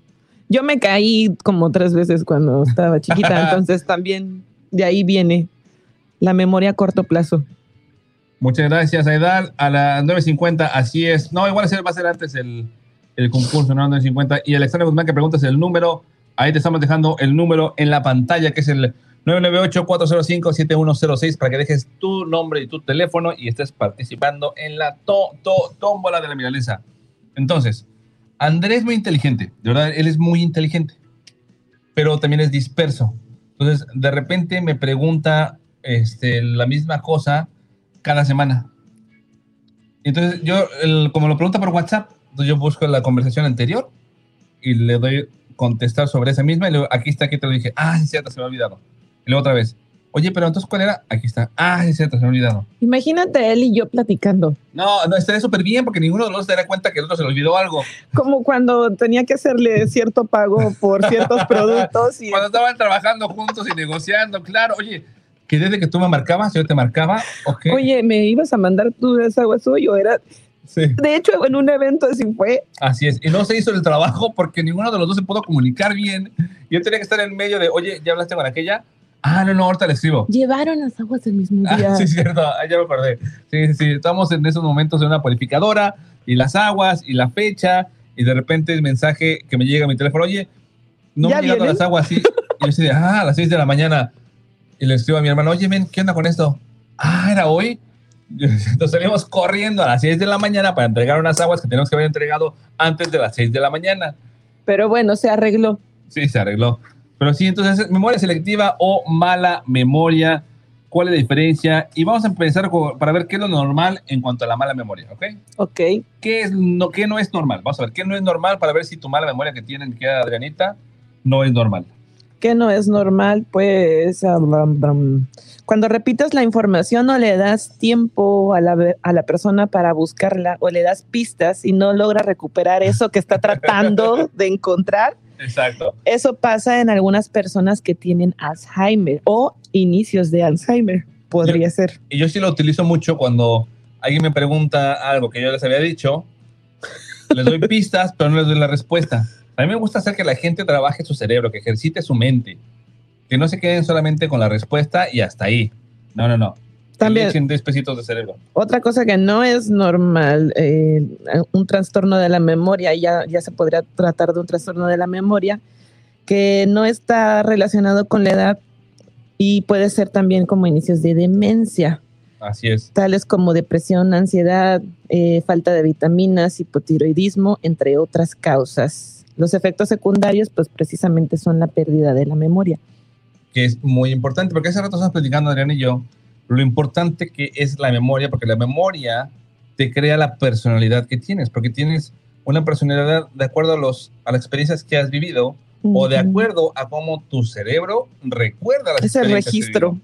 Yo me caí como tres veces cuando estaba chiquita, <laughs> entonces también de ahí viene la memoria a corto plazo. Muchas gracias, Aidar. A las 9.50, así es. No, igual va a ser antes el, el concurso, ¿no? 9.50. Y Alexandra Guzmán que preguntas el número. Ahí te estamos dejando el número en la pantalla, que es el 998-405-7106 para que dejes tu nombre y tu teléfono y estés participando en la to- tómbola de la milanesa. Entonces, Andrés es muy inteligente, de verdad, él es muy inteligente, pero también es disperso. Entonces, de repente me pregunta este, la misma cosa cada semana. Entonces, yo, el- como lo pregunta por WhatsApp, entonces yo busco la conversación anterior y le doy contestar sobre esa misma y luego aquí está, aquí te lo dije, ah, sí, cierto, se me ha olvidado. Y luego otra vez, oye, pero entonces, ¿cuál era? Aquí está, ah, sí, cierto, se me ha olvidado. Imagínate él y yo platicando, No, no, estaría súper bien porque ninguno de los dos se dará cuenta que el otro se le olvidó algo. como cuando tenía que hacerle cierto pago por ciertos <laughs> productos y Cuando estaban trabajando juntos y negociando, claro, oye, que desde que tú me marcabas, yo te marcaba, ok. Oye, me ibas a mandar tu desagüe suyo. Era, Sí. de hecho, en un evento así fue. Así es, y no se hizo el trabajo porque ninguno de los dos se pudo comunicar bien. Yo tenía que estar en medio de, oye, ¿ya hablaste con aquella? Ah, no, no, ahorita le escribo. Llevaron las aguas el mismo día. Ah, <laughs> sí, cierto, ah, ya me acordé. Sí, sí, sí, estamos en esos momentos en una purificadora y las aguas y la fecha y de repente el mensaje que me llega a mi teléfono, oye, no me ¿Ya han llegado las aguas, sí. Y yo así de, ah, a las 6 de la mañana. Y le escribo a mi hermano, oye, men, ¿qué onda con esto? Ah, ¿era hoy? <laughs> Entonces salimos corriendo a las 6 de la mañana para entregar unas aguas que tenemos que haber entregado antes de las 6 de la mañana. Pero bueno, se arregló. Sí, se arregló. Pero sí, entonces, memoria selectiva o mala memoria, ¿cuál es la diferencia? Y vamos a empezar con- para ver qué es lo normal en cuanto a la mala memoria, ¿ok? Ok. ¿Qué, es, no, ¿Qué no es normal? Vamos a ver, ¿qué no es normal para ver si tu mala memoria que tienen, que Adrianita, no es normal? Que no es normal, pues ah, cuando repites la información no le das tiempo a la, a la persona para buscarla o le das pistas y no logra recuperar eso que está tratando <laughs> de encontrar. Exacto. Eso pasa en algunas personas que tienen Alzheimer o inicios de Alzheimer, podría ser. Y yo sí lo utilizo mucho cuando alguien me pregunta algo que yo les había dicho, les doy pistas, pero no les doy la respuesta. A mí me gusta hacer que la gente trabaje su cerebro, que ejercite su mente, que no se queden solamente con la respuesta y hasta ahí. No, no, no. También- le echen 10 pesitos de cerebro. Otra cosa que no es normal, eh, un trastorno de la memoria, ya, ya se podría tratar de un trastorno de la memoria, que no está relacionado con la edad y puede ser también como inicios de demencia, Así es. tales como depresión, ansiedad, eh, falta de vitaminas, hipotiroidismo, entre otras causas. Los efectos secundarios, pues precisamente son la pérdida de la memoria. que es muy importante, porque hace rato estamos platicando, Adrián y yo, lo importante que es la memoria, porque la memoria te crea la personalidad que tienes, porque tienes una personalidad de acuerdo a, los, a las experiencias que has vivido o de acuerdo a cómo tu cerebro recuerda las Es el experiencias que registro.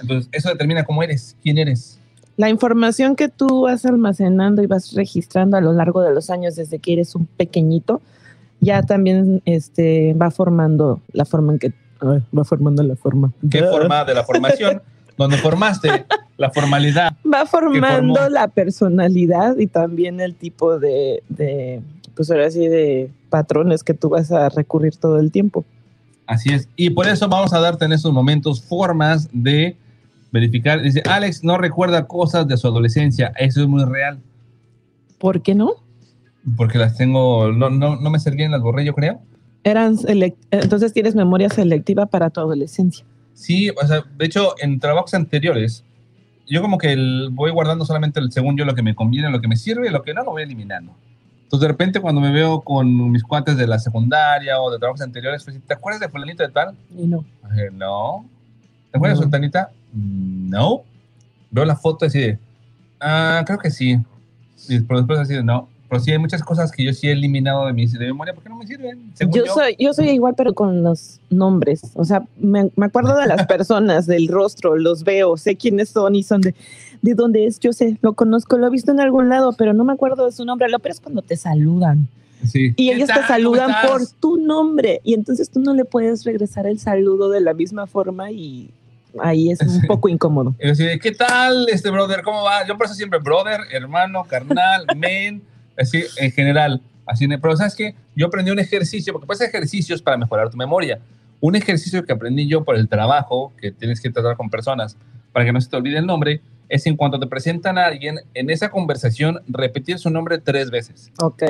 Entonces, eso determina cómo eres, quién eres. La información que tú vas almacenando y vas registrando a lo largo de los años desde que eres un pequeñito, ya también este, va formando la forma en que ay, va formando la forma. ¿Qué <laughs> forma de la formación? donde formaste la formalidad. Va formando la personalidad y también el tipo de, de, pues ahora sí, de patrones que tú vas a recurrir todo el tiempo. Así es. Y por eso vamos a darte en estos momentos formas de verificar. Dice, Alex no recuerda cosas de su adolescencia. Eso es muy real. ¿Por qué no? Porque las tengo, no, no, no me servían, las borré, yo creo. Eran entonces tienes memoria selectiva para tu adolescencia. Sí, o sea, de hecho, en trabajos anteriores, yo como que el- voy guardando solamente, el, según yo, lo que me conviene, lo que me sirve lo que no, lo voy eliminando. Entonces, de repente, cuando me veo con mis cuates de la secundaria o de trabajos anteriores, pues, ¿te acuerdas de fulanito de tal? Y no. Eh, no. ¿Te acuerdas de. Sultanita? No. Veo la foto y así de, ah, creo que sí. Y pero después así de, no. Pero sí hay muchas cosas que yo sí he eliminado de mi de memoria porque no me sirven. según Yo soy, yo soy igual, pero con los nombres. O sea, me, me acuerdo de las <laughs> personas, del rostro, los veo, sé quiénes son y son de, de dónde es. Yo sé, lo conozco, lo he visto en algún lado, pero no me acuerdo de su nombre. Lo peor es cuando te saludan. Sí. Y ¿Qué ellos tal? te saludan ¿Cómo por tu nombre. Y entonces tú no le puedes regresar el saludo de la misma forma y ahí es un poco incómodo. ¿qué tal, este brother? ¿Cómo va? Yo por eso siempre brother, hermano, carnal, <laughs> men, así en general. Así, pero ¿sabes qué? Yo aprendí un ejercicio, porque puedes hacer ejercicios para mejorar tu memoria. Un ejercicio que aprendí yo por el trabajo, que tienes que tratar con personas para que no se te olvide el nombre, es en cuanto te presentan a alguien, en esa conversación, repetir su nombre tres veces. Ok.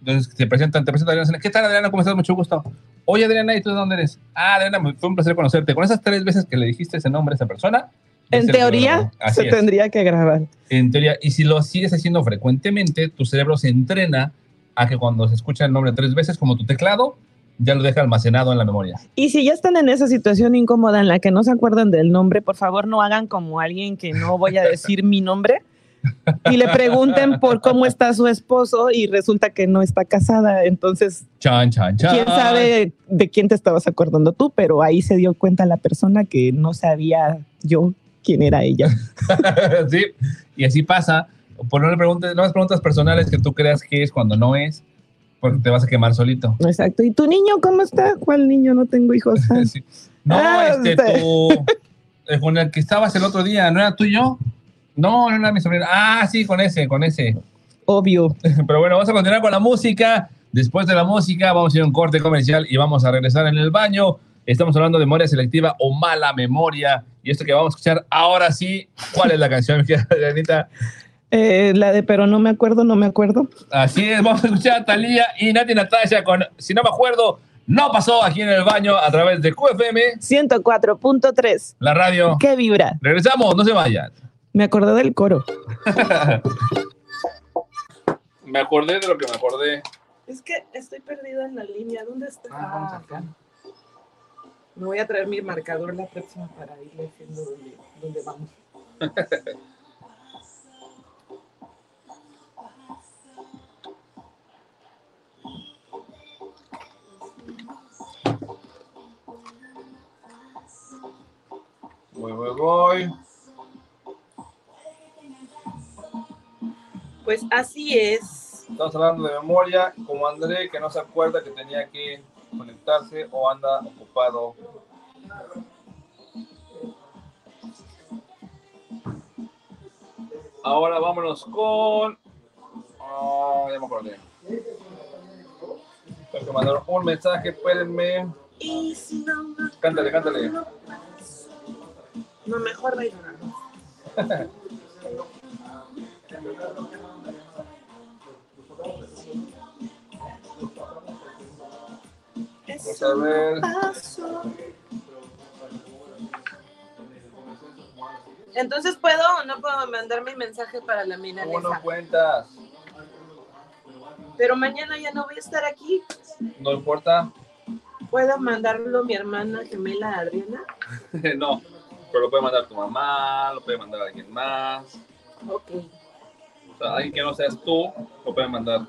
Entonces te presentan, te presentan a Adriana, ¿qué tal Adriana? ¿Cómo estás? Mucho gusto. Oye, Adriana, ¿y tú de dónde eres? Ah, Adriana, fue un placer conocerte. Con esas tres veces que le dijiste ese nombre a esa persona. En teoría, se es. tendría que grabar. En teoría, y si lo sigues haciendo frecuentemente, tu cerebro se entrena a que cuando se escucha el nombre tres veces, como tu teclado, ya lo deja almacenado en la memoria. Y si ya están en esa situación incómoda en la que no se acuerdan del nombre, por favor no hagan como alguien que no voy a decir mi nombre <laughs> y le pregunten por cómo está su esposo y resulta que no está casada. Entonces, Chan, chan, chan. quién sabe de quién te estabas acordando tú, pero ahí se dio cuenta la persona que no sabía yo quién era ella. <laughs> sí, y así pasa. Por no le preguntes, no las preguntas personales que tú creas que es cuando no es, porque te vas a quemar solito. Exacto. ¿Y tu niño cómo está? ¿Cuál niño? No tengo hijos. <laughs> Sí. No, Ah, este, tú, eh, con el que estabas el otro día, ¿no era tuyo? No, no era mi sobrino. Ah, sí, con ese, con ese. Obvio. <laughs> Pero bueno, vamos a continuar con la música. Después de la música, vamos a ir a un corte comercial y vamos a regresar en el baño. Estamos hablando de memoria selectiva o mala memoria. Y esto que vamos a escuchar ahora sí, ¿cuál es la canción, mi querida Adrianita? Eh, la de pero no me acuerdo, no me acuerdo. Así es, vamos a escuchar a Talía y Nati Natasha con, si no me acuerdo, no pasó aquí en el baño a través de QFM, 104.3. la radio. ¿Qué vibra? Regresamos, no se vayan. Me acordé del coro. <laughs> Me acordé de lo que me acordé. Es que estoy perdida en la línea. ¿Dónde está? Ah, vamos acá. Me voy a traer mi marcador la próxima para ir diciendo dónde, dónde vamos. Voy, voy, voy. Pues así es. Estamos hablando de memoria, como André, que no se acuerda que tenía que conectarse o anda ocupado. Ahora vámonos con. Ah, ya me acordé. Tengo que mandar un mensaje, espérenme. Cántale, cántale. No, mejor bailar. <laughs> Vamos a ver. Entonces, ¿puedo o no puedo mandar mi mensaje para la ¿Cómo no milanesa? cuentas? Pero mañana ya no voy a estar aquí. No importa. ¿Puedo mandarlo mi hermana gemela Adriana? <laughs> no. Pero lo puede mandar tu mamá, lo puede mandar alguien más. Ok. O sea, alguien que no seas tú, lo puede mandar.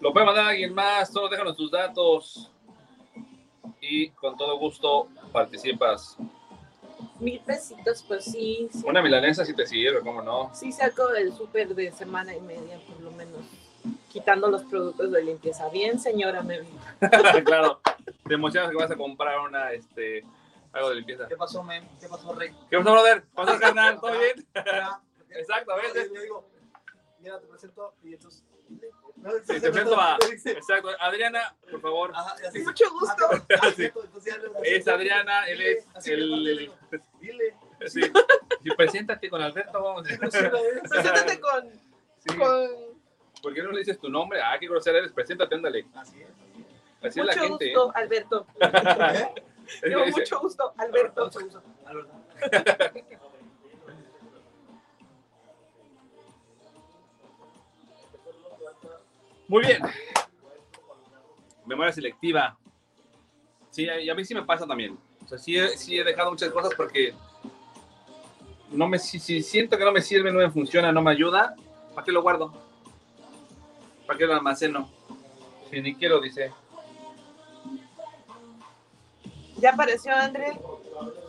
Lo puede mandar alguien más, solo déjanos tus datos. Y con todo gusto participas. Mil pesitos, pues sí. sí. Una milanesa si te sirve, ¿cómo no? Sí saco el súper de semana y media, por lo menos. Quitando los productos de limpieza. Bien, señora Mary. <laughs> claro. Te emocionas que vas a comprar una, este, algo de limpieza. ¿Qué pasó, men? ¿Qué pasó, Rey? ¿Qué pasó, brother? ¿Qué pasó, <laughs> carnal? ¿Todo bien? <laughs> Exactamente. Yo digo, mira, te presento y entonces... Sí, te presento a... Exacto. Adriana, por favor. Mucho gusto. Sí. <laughs> Es Adriana, él es el... Dile. <laughs> Sí. Sí, preséntate con Alberto, vamos. <laughs> Preséntate con, Sí. con ¿Por qué no le dices tu nombre? Ah, qué grosera eres. Preséntate, ándale. Así es. Así es la mucho gente. gusto, Alberto. ¿eh? Yo, mucho gusto, Alberto. Mucho gusto. Alberto. Muy bien. Memoria selectiva. Sí, y a mí sí me pasa también. O sea, sí he, sí he dejado muchas cosas porque no me, si, si siento que no me sirve, no me funciona, no me ayuda, ¿para qué lo guardo? ¿Para qué lo almaceno? Si ni quiero, dice. Ya apareció André.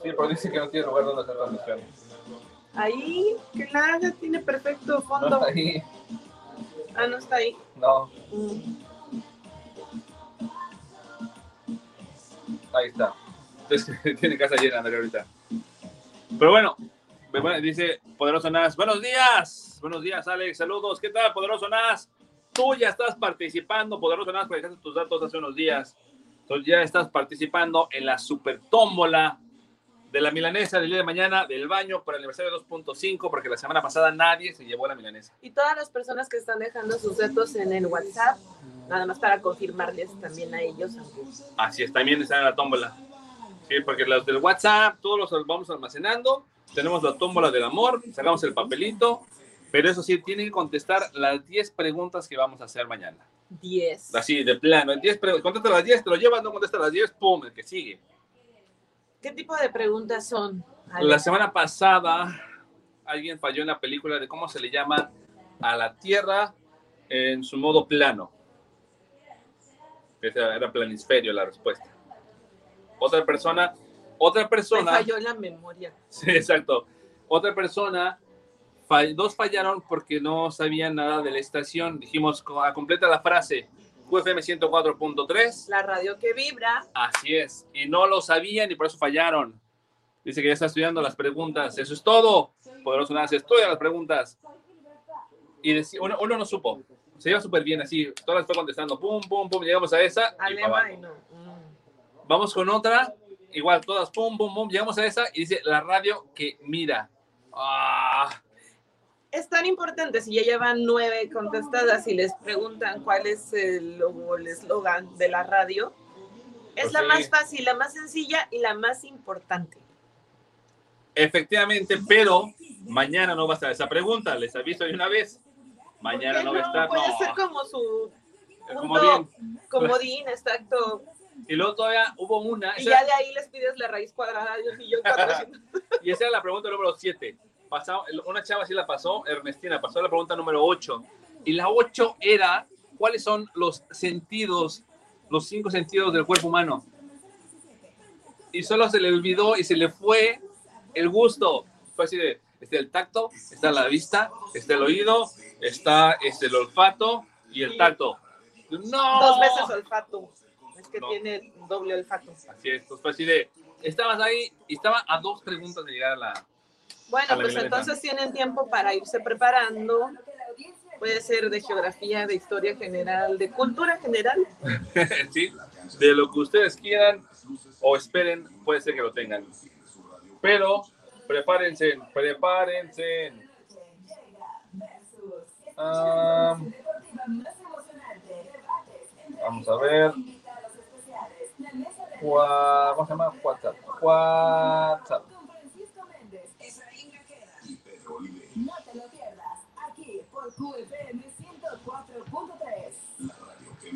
Sí, pero dice que no tiene lugar donde hacer transmisión. Ahí, que haga, tiene perfecto fondo. <laughs> ahí. Ah, no está ahí. No, ahí está. Entonces, <laughs> tiene casa llena, Andrea, ahorita. Pero bueno, dice Poderoso Nas. Buenos días. Buenos días, Alex. Saludos. ¿Qué tal, Poderoso Nas? Tú ya estás participando, Poderoso Nas, dejaste tus datos hace unos días. Entonces ya estás participando en la super tómbola de la milanesa del día de mañana, del baño por el aniversario 2.5, porque la semana pasada nadie se llevó la milanesa. Y todas las personas que están dejando sus datos en el WhatsApp, nada más para confirmarles también a ellos. Así es, también están en la tómbola. Sí, porque los del WhatsApp, todos los vamos almacenando. Tenemos la tómbola del amor, sacamos el papelito. Pero eso sí, tienen que contestar las 10 preguntas que vamos a hacer mañana. 10. Así, de plano. 10 preguntas. Contesta las 10, te lo llevas, no contesta las 10, pum, el que sigue. ¿Qué tipo de preguntas son? La semana pasada, alguien falló en la película de cómo se le llama a la Tierra en su modo plano. Esa era planisferio la respuesta. Otra persona, otra Me persona. falló la memoria. Sí, exacto. Otra persona, dos fallaron porque no sabían nada de la estación. Dijimos, completa la frase, QFM 104.3. La radio que vibra. Así es. Y no lo sabían y por eso fallaron. Dice que ya está estudiando las preguntas. Eso es todo. Poderoso Nada se estudia las preguntas. Y uno, uno no supo. Se iba súper bien así. Todas las fue contestando. Pum, pum, pum. Llegamos a esa. y y no. Mm. Vamos con otra. Igual, todas. Pum, pum, pum. Llegamos a esa y dice la radio que mira. Ah, Es tan importante si ya llevan nueve contestadas y les preguntan cuál es el eslogan de la radio. Es Pues la sí. más fácil, la más sencilla y la más importante. efectivamente, pero mañana no va a estar esa pregunta. Les aviso de una vez. Mañana ¿Qué no va a estar. Puede no. ser como su punto comodín. comodín, exacto. Y luego todavía hubo una. Y esa- ya de ahí les pides la raíz cuadrada un millón cuatrocientos. <laughs> Y esa era la pregunta número 7. Una chava sí la pasó, Ernestina, pasó la pregunta número 8. Y la 8 era, ¿cuáles son los sentidos, los cinco sentidos del cuerpo humano? Y solo se le olvidó y se le fue el gusto. Fue así de, está el tacto, está la vista, está el oído, está este, el olfato y el tacto. ¡No! Dos veces olfato. Es que No. tiene doble olfato. Así es, pues fue así de, estabas ahí y estaba a dos preguntas de llegar a la... Bueno, pues entonces tienen tiempo para irse preparando. Puede ser de geografía, de historia general, de cultura general. <laughs> sí, de lo que ustedes quieran o esperen, puede ser que lo tengan. Pero prepárense, prepárense. Ah, vamos a ver. ¿Cómo se llama? WhatsApp. WhatsApp.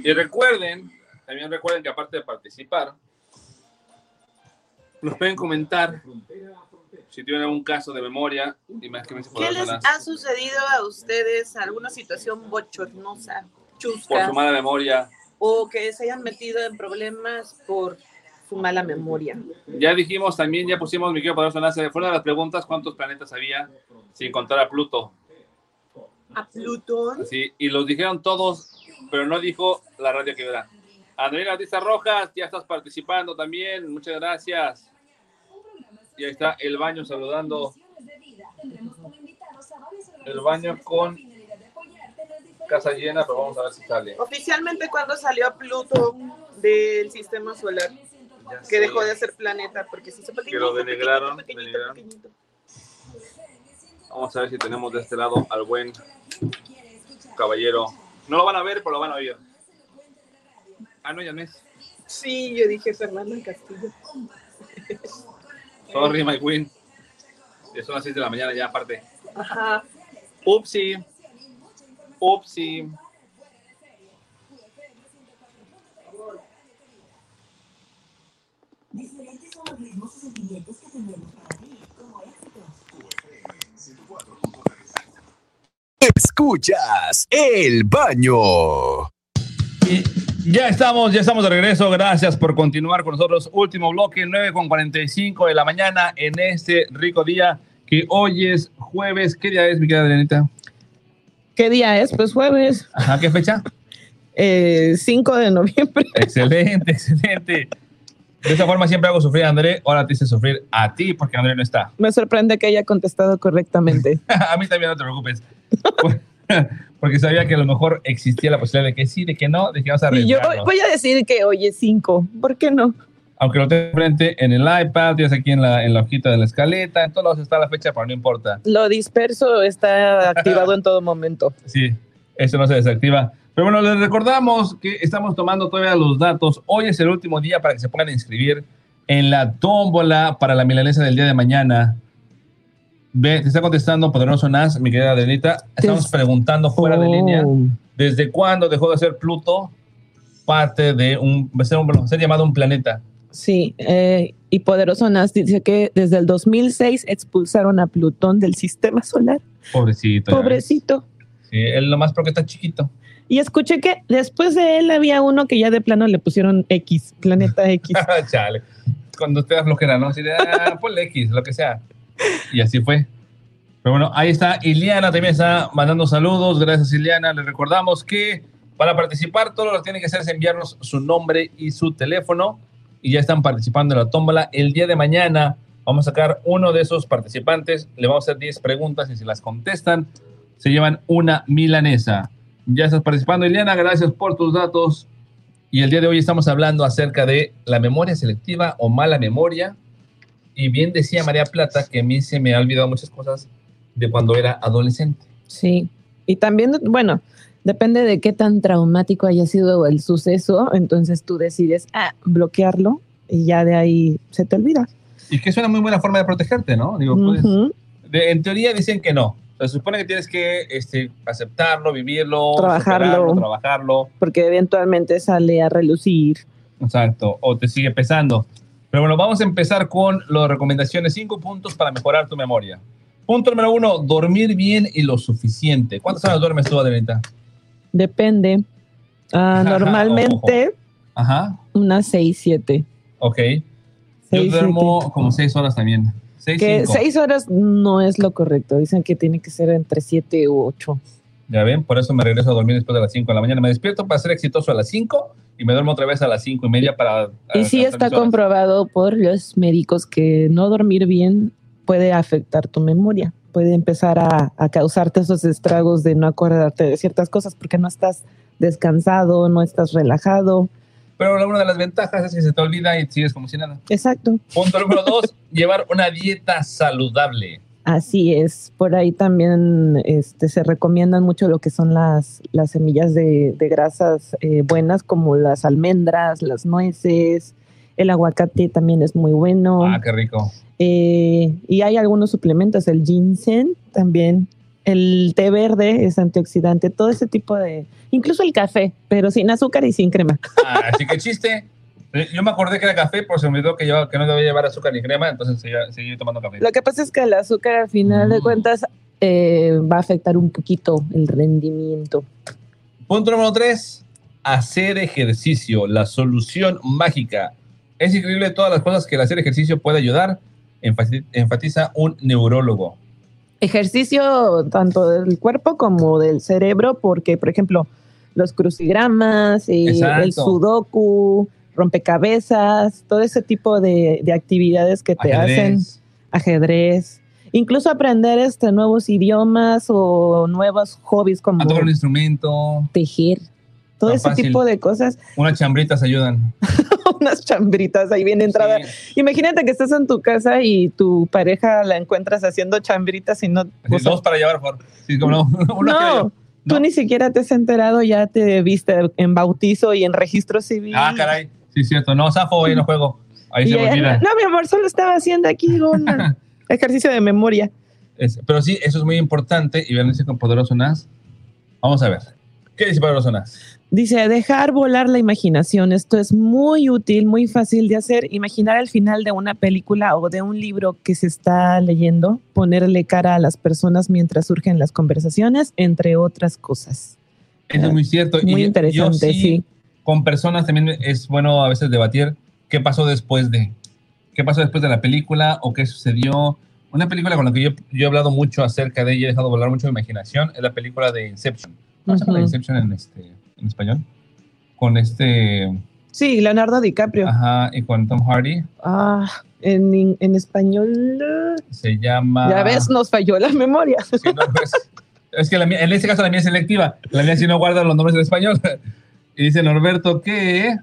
Y recuerden, también recuerden que aparte de participar, nos pueden comentar si tienen algún caso de memoria. Imagínense por ¿Qué les ha sucedido a ustedes? ¿Alguna situación bochornosa, por chusca? su mala memoria. O que se hayan metido en problemas por su mala memoria. Ya dijimos también, ya pusimos, mi querido Poderoso Nace, fue una de las preguntas cuántos planetas había sin contar a Pluto. A Plutón. Sí, y los dijeron todos, pero no dijo la radio que verá. Andrea Batista Rojas, ya estás participando también, muchas gracias. Y ahí está el baño saludando. El baño con casa llena, pero vamos a ver si sale. Oficialmente, cuando salió Pluto del sistema solar? Ya Que sé. dejó de ser planeta, porque se hizo Que lo pequeñito, pequeñito, pequeñito. Vamos a ver si tenemos de este lado al buen caballero. No lo van a ver, pero lo van a oír. Ah, no, ya no es. Sí, yo dije Fernanda Castillo. <laughs> Sorry, my queen. Ya son las 6 de la mañana ya, aparte. Ajá. Upsi. Upsi. Diferentes son los ritmos y sentimientos que tenemos para ti, como éxitos. Escuchas el baño. Ya estamos, ya estamos de regreso. Gracias por continuar con nosotros. Último bloque, 9 con 45 de la mañana en este rico día que hoy es jueves. ¿Qué día es, mi querida Adrianita? ¿Qué día es? Pues jueves. Ajá, ¿qué fecha? Eh, 5 de noviembre. Excelente, <laughs> excelente. De esa forma siempre hago sufrir a André, ahora te hice sufrir a ti porque André no está. Me sorprende que haya contestado correctamente. <laughs> a mí también no te preocupes. <laughs> porque sabía que a lo mejor existía la posibilidad de que sí, de que no, de que vamos a Y yo voy a decir que es 5. ¿Por qué no? Aunque lo tengas frente en el iPad, tienes aquí en la, en la hojita de la escaleta, en todos lados está la fecha, pero no importa. Lo disperso está activado <laughs> en todo momento. Sí, eso no se desactiva. Pero bueno, les recordamos que estamos tomando todavía los datos. Hoy es el último día para que se a inscribir en la tómbola para la milanesa del día de mañana. Ve, te está contestando Poderoso Nas, mi querida Adelita. Estamos preguntando fuera de Oh. línea. ¿Desde cuándo dejó de ser Pluto parte de un, de ser, un- ser llamado un planeta? Sí, eh, y Poderoso Nas dice que desde el 2006 expulsaron a Plutón del sistema solar. Pobrecito. Pobrecito. Sí, él nomás porque está chiquito. Y escuché que después de él había uno que ya de plano le pusieron X, planeta X. <laughs> Chale. Cuando te das flojera, ¿no? Así de, ah, ponle X, lo que sea. Y así fue. Pero bueno, ahí está Iliana, también está mandando saludos. Gracias, Iliana. Les recordamos que para participar, todo lo que tienen que hacer es enviarnos su nombre y su teléfono. Y ya están participando en la tómbola. El día de mañana vamos a sacar uno de esos participantes. Le vamos a hacer 10 preguntas y si las contestan, se llevan una milanesa. Ya estás participando, Iliana. Gracias por tus datos. Y el día de hoy estamos hablando acerca de la memoria selectiva o mala memoria. Y bien decía María Plata que a mí se me ha olvidado muchas cosas de cuando era adolescente. Sí. Y también, bueno, depende de qué tan traumático haya sido el suceso, entonces tú decides, ah, bloquearlo y ya de ahí se te olvida. Y que es una muy buena forma de protegerte, ¿no? Digo, de- en teoría dicen que no. Se supone que tienes que este, aceptarlo, vivirlo, Trabajarlo. trabajarlo. Porque eventualmente sale a relucir. Exacto, o te sigue pesando. Pero bueno, vamos a empezar con las recomendaciones. Cinco puntos para mejorar tu memoria. Punto número uno, dormir bien y lo suficiente. ¿Cuántas horas duermes tú, Adelita? Depende. Ah, <laughs> normalmente Ajá, unas 6, 7. ok. Yo Seis, duermo como seis horas también. Seis, Que cinco. 6 horas no es lo correcto. Dicen que tiene que ser entre 7 u 8. Ya ven, por eso me regreso a dormir después de las 5 de la mañana. Me despierto para ser exitoso a las 5 y me duermo otra vez a las 5 y media para... Y sí está comprobado por los médicos que no dormir bien puede afectar tu memoria. Puede empezar a, a causarte esos estragos de no acordarte de ciertas cosas porque no estás descansado, no estás relajado. Pero una de las ventajas es que se te olvida y sigues como si nada. Exacto. Punto número dos, <laughs> llevar una dieta saludable. Así es. Por ahí también este, se recomiendan mucho lo que son las, las semillas de, de grasas eh, buenas, como las almendras, las nueces. El aguacate también es muy bueno. Ah, qué rico. Eh, y hay algunos suplementos, el ginseng también, el té verde es antioxidante, todo ese tipo de, incluso el café, pero sin azúcar y sin crema. Ah, así que chiste. Eh, Yo me acordé que era café, pero se me olvidó que, llevaba- que no debía llevar azúcar ni crema, entonces seguí, seguí tomando café. Lo que pasa es que el azúcar al final de Mm. cuentas eh, va a afectar un poquito el rendimiento. Punto número tres, hacer ejercicio, la solución mágica. Es increíble todas las cosas que el hacer ejercicio puede ayudar, enfati- enfatiza un neurólogo. Ejercicio tanto del cuerpo como del cerebro, porque por ejemplo los crucigramas, Exacto. el sudoku, rompecabezas, todo ese tipo de, de actividades que te Ajedrez. hacen ajedrez, incluso aprender este nuevos idiomas o nuevos hobbies como A tocar un instrumento, tejer, todo Tan ese fácil. tipo de cosas, unas chambritas ayudan. <laughs> <laughs> unas chambritas ahí bien entrada. Sí. Imagínate que estás en tu casa y tu pareja la encuentras haciendo chambritas y no, o sea, Dos para llevar, por. Sí, como no. <laughs> No, yo. tú No. ni siquiera te has enterado, ya te viste en bautizo y en registro civil. Ah, caray. Sí, cierto. No, zafo, hoy no juego. Ahí se ella, no, mi amor, solo estaba haciendo aquí <laughs> un ejercicio de memoria. Es- pero sí, eso es muy importante. Y vean, con Poderoso Nas. Vamos a ver. ¿Qué dice Poderoso Nas? Dice, dejar volar la imaginación. Esto es muy útil, muy fácil de hacer. Imaginar el final de una película o de un libro que se está leyendo, ponerle cara a las personas mientras surgen las conversaciones, entre otras cosas. Eso es muy cierto. Muy Y yo interesante, sí. Con personas también es bueno a veces debatir qué pasó después de. ¿Qué pasó después de la película o qué sucedió? Una película con la que yo, yo he hablado mucho acerca de ella, he dejado volar mucho mi imaginación, es la película de Inception. ¿Cómo se llama Ujú. Inception en, este, en español? Con este. Sí, Leonardo DiCaprio. Ajá, y con Tom Hardy. Ah, en, en español. eh, Se llama. Ya ves, nos falló la memoria. Sí, no, pues, es que la mía- en este caso la mía es selectiva. La mía sí no guarda los nombres en español. <laughs> Y dice Norberto que.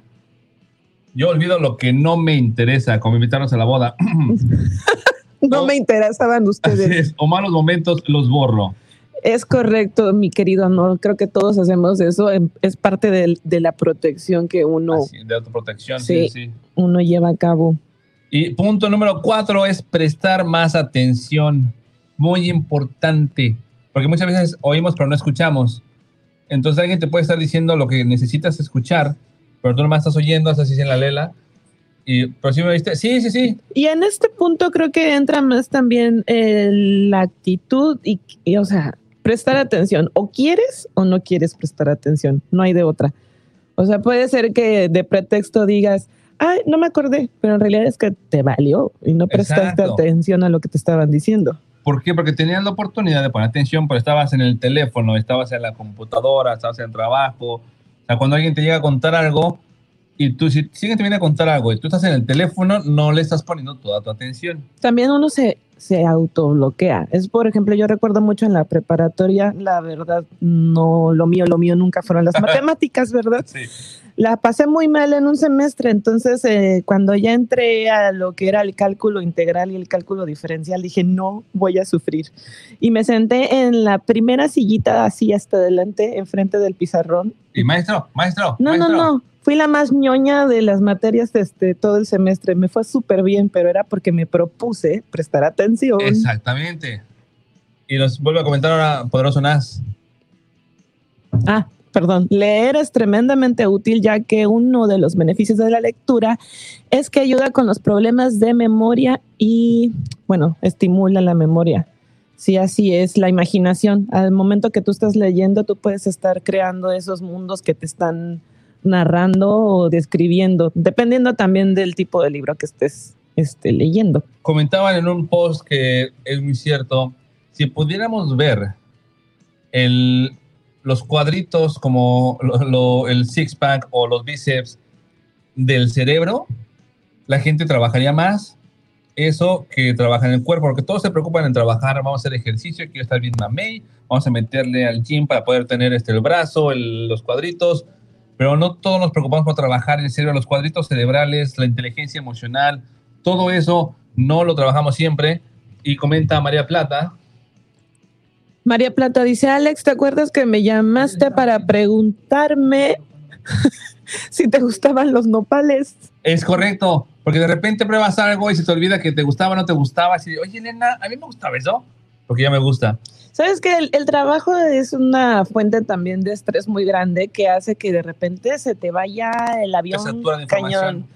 Yo olvido lo que no me interesa, como invitarnos a la boda. <laughs> No <laughs> me interesaban Así ustedes. es, o malos momentos los borro. Es correcto, mi querido Honor. Creo que todos hacemos eso. em- Es parte del- de, la protección que uno, Así, de autoprotección. Sí. Sí. sí. uno lleva a cabo. Y punto número cuatro es prestar más atención. Muy importante. Porque muchas veces oímos pero no escuchamos. Entonces alguien te puede estar diciendo lo que necesitas escuchar, pero tú nomás estás oyendo, estás así en la lela. Y, pero sí me viste, sí, sí, sí. Y en este punto creo que entra más también eh, la actitud y, y, o sea, prestar atención. O quieres o no quieres prestar atención. No hay de otra. O sea, puede ser que de pretexto digas, ay, no me acordé, pero en realidad es que te valió y no prestaste Exacto. atención a lo que te estaban diciendo. ¿Por qué? Porque tenías la oportunidad de poner atención, pero estabas en el teléfono, estabas en la computadora, estabas en el trabajo. O sea, cuando alguien te llega a contar algo y tú, si, si alguien te viene a contar algo y tú estás en el teléfono, no le estás poniendo toda tu atención. También uno se, se autobloquea. Es, por ejemplo, yo recuerdo mucho en la preparatoria, la verdad, no, lo mío, lo mío nunca fueron las <laughs> matemáticas, ¿verdad? Sí. La pasé muy mal en un semestre, entonces eh, cuando ya entré a lo que era el cálculo integral y el cálculo diferencial, dije, no voy a sufrir. Y me senté en la primera sillita así hasta adelante, enfrente del pizarrón. Y maestro, maestro, No, maestro. no, no. Fui la más ñoña de las materias este, todo el semestre. Me fue súper bien, pero era porque me propuse prestar atención. Exactamente. Y nos vuelve a comentar ahora Poderoso Nas. Ah, perdón. Leer es tremendamente útil ya que uno de los beneficios de la lectura es que ayuda con los problemas de memoria y, bueno, estimula la memoria. Sí, así es, la imaginación. Al momento que tú estás leyendo, tú puedes estar creando esos mundos que te están narrando o describiendo, dependiendo también del tipo de libro que estés este, leyendo. Comentaban en un post que es muy cierto, si pudiéramos ver el, los cuadritos como lo- lo- el six-pack o los bíceps del cerebro, la gente trabajaría más eso que trabaja en el cuerpo, porque todos se preocupan en trabajar, vamos a hacer ejercicio, quiero estar bien mamey, vamos a meterle al gym para poder tener este, el brazo, el- los cuadritos, pero no todos nos preocupamos por trabajar el cerebro, los cuadritos cerebrales, la inteligencia emocional, todo eso no lo trabajamos siempre. Y comenta María Plata, María Plata dice, Alex, ¿te acuerdas que me llamaste para preguntarme <laughs> si te gustaban los nopales? es correcto, porque de repente pruebas algo y se te olvida que te gustaba o no te gustaba, así, de, oye, nena, a mí me gustaba eso, porque ya me gusta. Sabes que el, el trabajo es una fuente también de estrés muy grande que hace que de repente se te vaya el avión satura de información. cañón.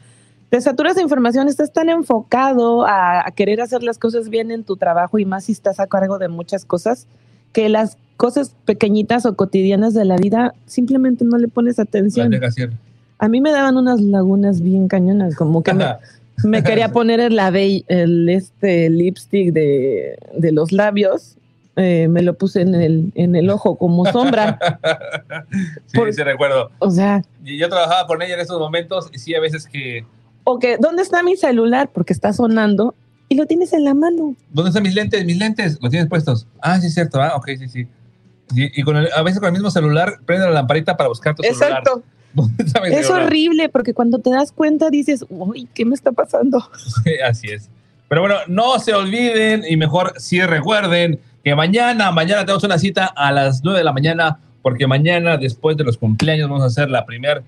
Te saturas de información, estás tan enfocado a, a querer hacer las cosas bien en tu trabajo y más si estás a cargo de muchas cosas, que las cosas pequeñitas o cotidianas de la vida simplemente no le pones atención. A mí me daban unas lagunas bien cañonas, como que me, <laughs> me quería poner el, el este lipstick de, de los labios, eh, me lo puse en el, en el ojo como sombra. <laughs> sí, sí, recuerdo. O sea, Y yo trabajaba con ella en esos momentos y sí, a veces que, o que, ¿dónde está mi celular? Porque está sonando y lo tienes en la mano. ¿dónde están mis lentes? Mis lentes, los tienes puestos. Ah, sí, es cierto, ah, ok, sí, sí. Y, y con el- a veces con el mismo celular, prende la lamparita para buscar tu celular. Exacto. <laughs> ¿Dónde está mi Es celular? horrible porque cuando te das cuenta dices, uy, ¿qué me está pasando? <laughs> Sí, Así es. Pero bueno, no se olviden y mejor sí recuerden que mañana, mañana tenemos una cita a las 9 de la mañana, porque mañana, después de los cumpleaños, vamos a hacer la primer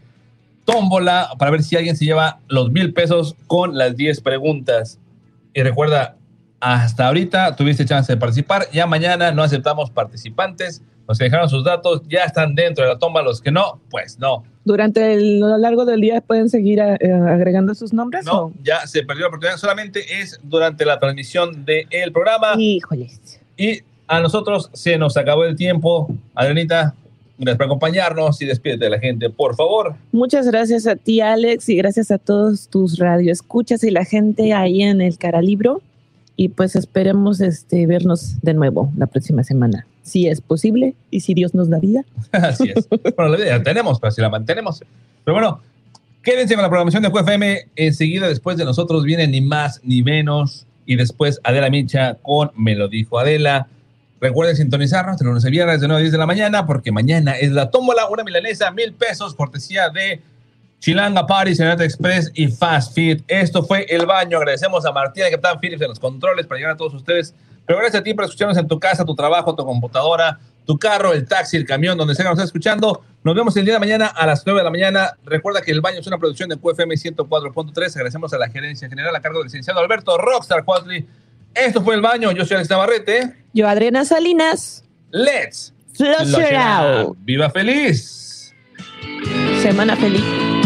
tómbola para ver si alguien se lleva los mil pesos con las 10 preguntas. Y recuerda, hasta ahorita tuviste chance de participar, ya mañana no aceptamos participantes, los que dejaron sus datos ya están dentro de la tómbola, los que no, pues no. Durante el, a lo largo del día pueden seguir eh, agregando sus nombres. No, o? ya se perdió la oportunidad, solamente es durante la transmisión del programa. Híjoles. Y a nosotros se nos acabó el tiempo. Adrianita, gracias por acompañarnos y despídete de la gente, por favor. Muchas gracias a ti, Alex, y gracias a todos tus radioescuchas y la gente ahí en el Caralibro. Y pues esperemos este, vernos de nuevo la próxima semana, si es posible y si Dios nos da vida. <laughs> Así es. bueno, la idea ya tenemos, pero si la mantenemos. Pero bueno, quédense con la programación de QFM. Enseguida, después de nosotros, viene ni más ni menos. Y después Adela Micha con Me lo dijo Adela. Recuerden sintonizarnos de lunes a viernes de 9 a 10 de la mañana, porque mañana es la tómbola, una milanesa, mil pesos, cortesía de Chilanga Serenata Express y Fast Fit. Esto fue El Baño. Agradecemos a Martina Capitán Phillips en los controles para llegar a todos ustedes. Pero gracias a ti por escucharnos en tu casa, tu trabajo, tu computadora, tu carro, el taxi, el camión, donde sea que nos estés escuchando. Nos vemos el día de mañana a las 9 de la mañana. Recuerda que El Baño es una producción de QFM 104.3. Agradecemos a la gerencia general a cargo del licenciado Alberto Rockstar Cuadri. Esto fue El Baño. Yo soy Alex Navarrete. Yo, Adriana Salinas. Let's Flush out. out. ¡Viva feliz! Semana feliz.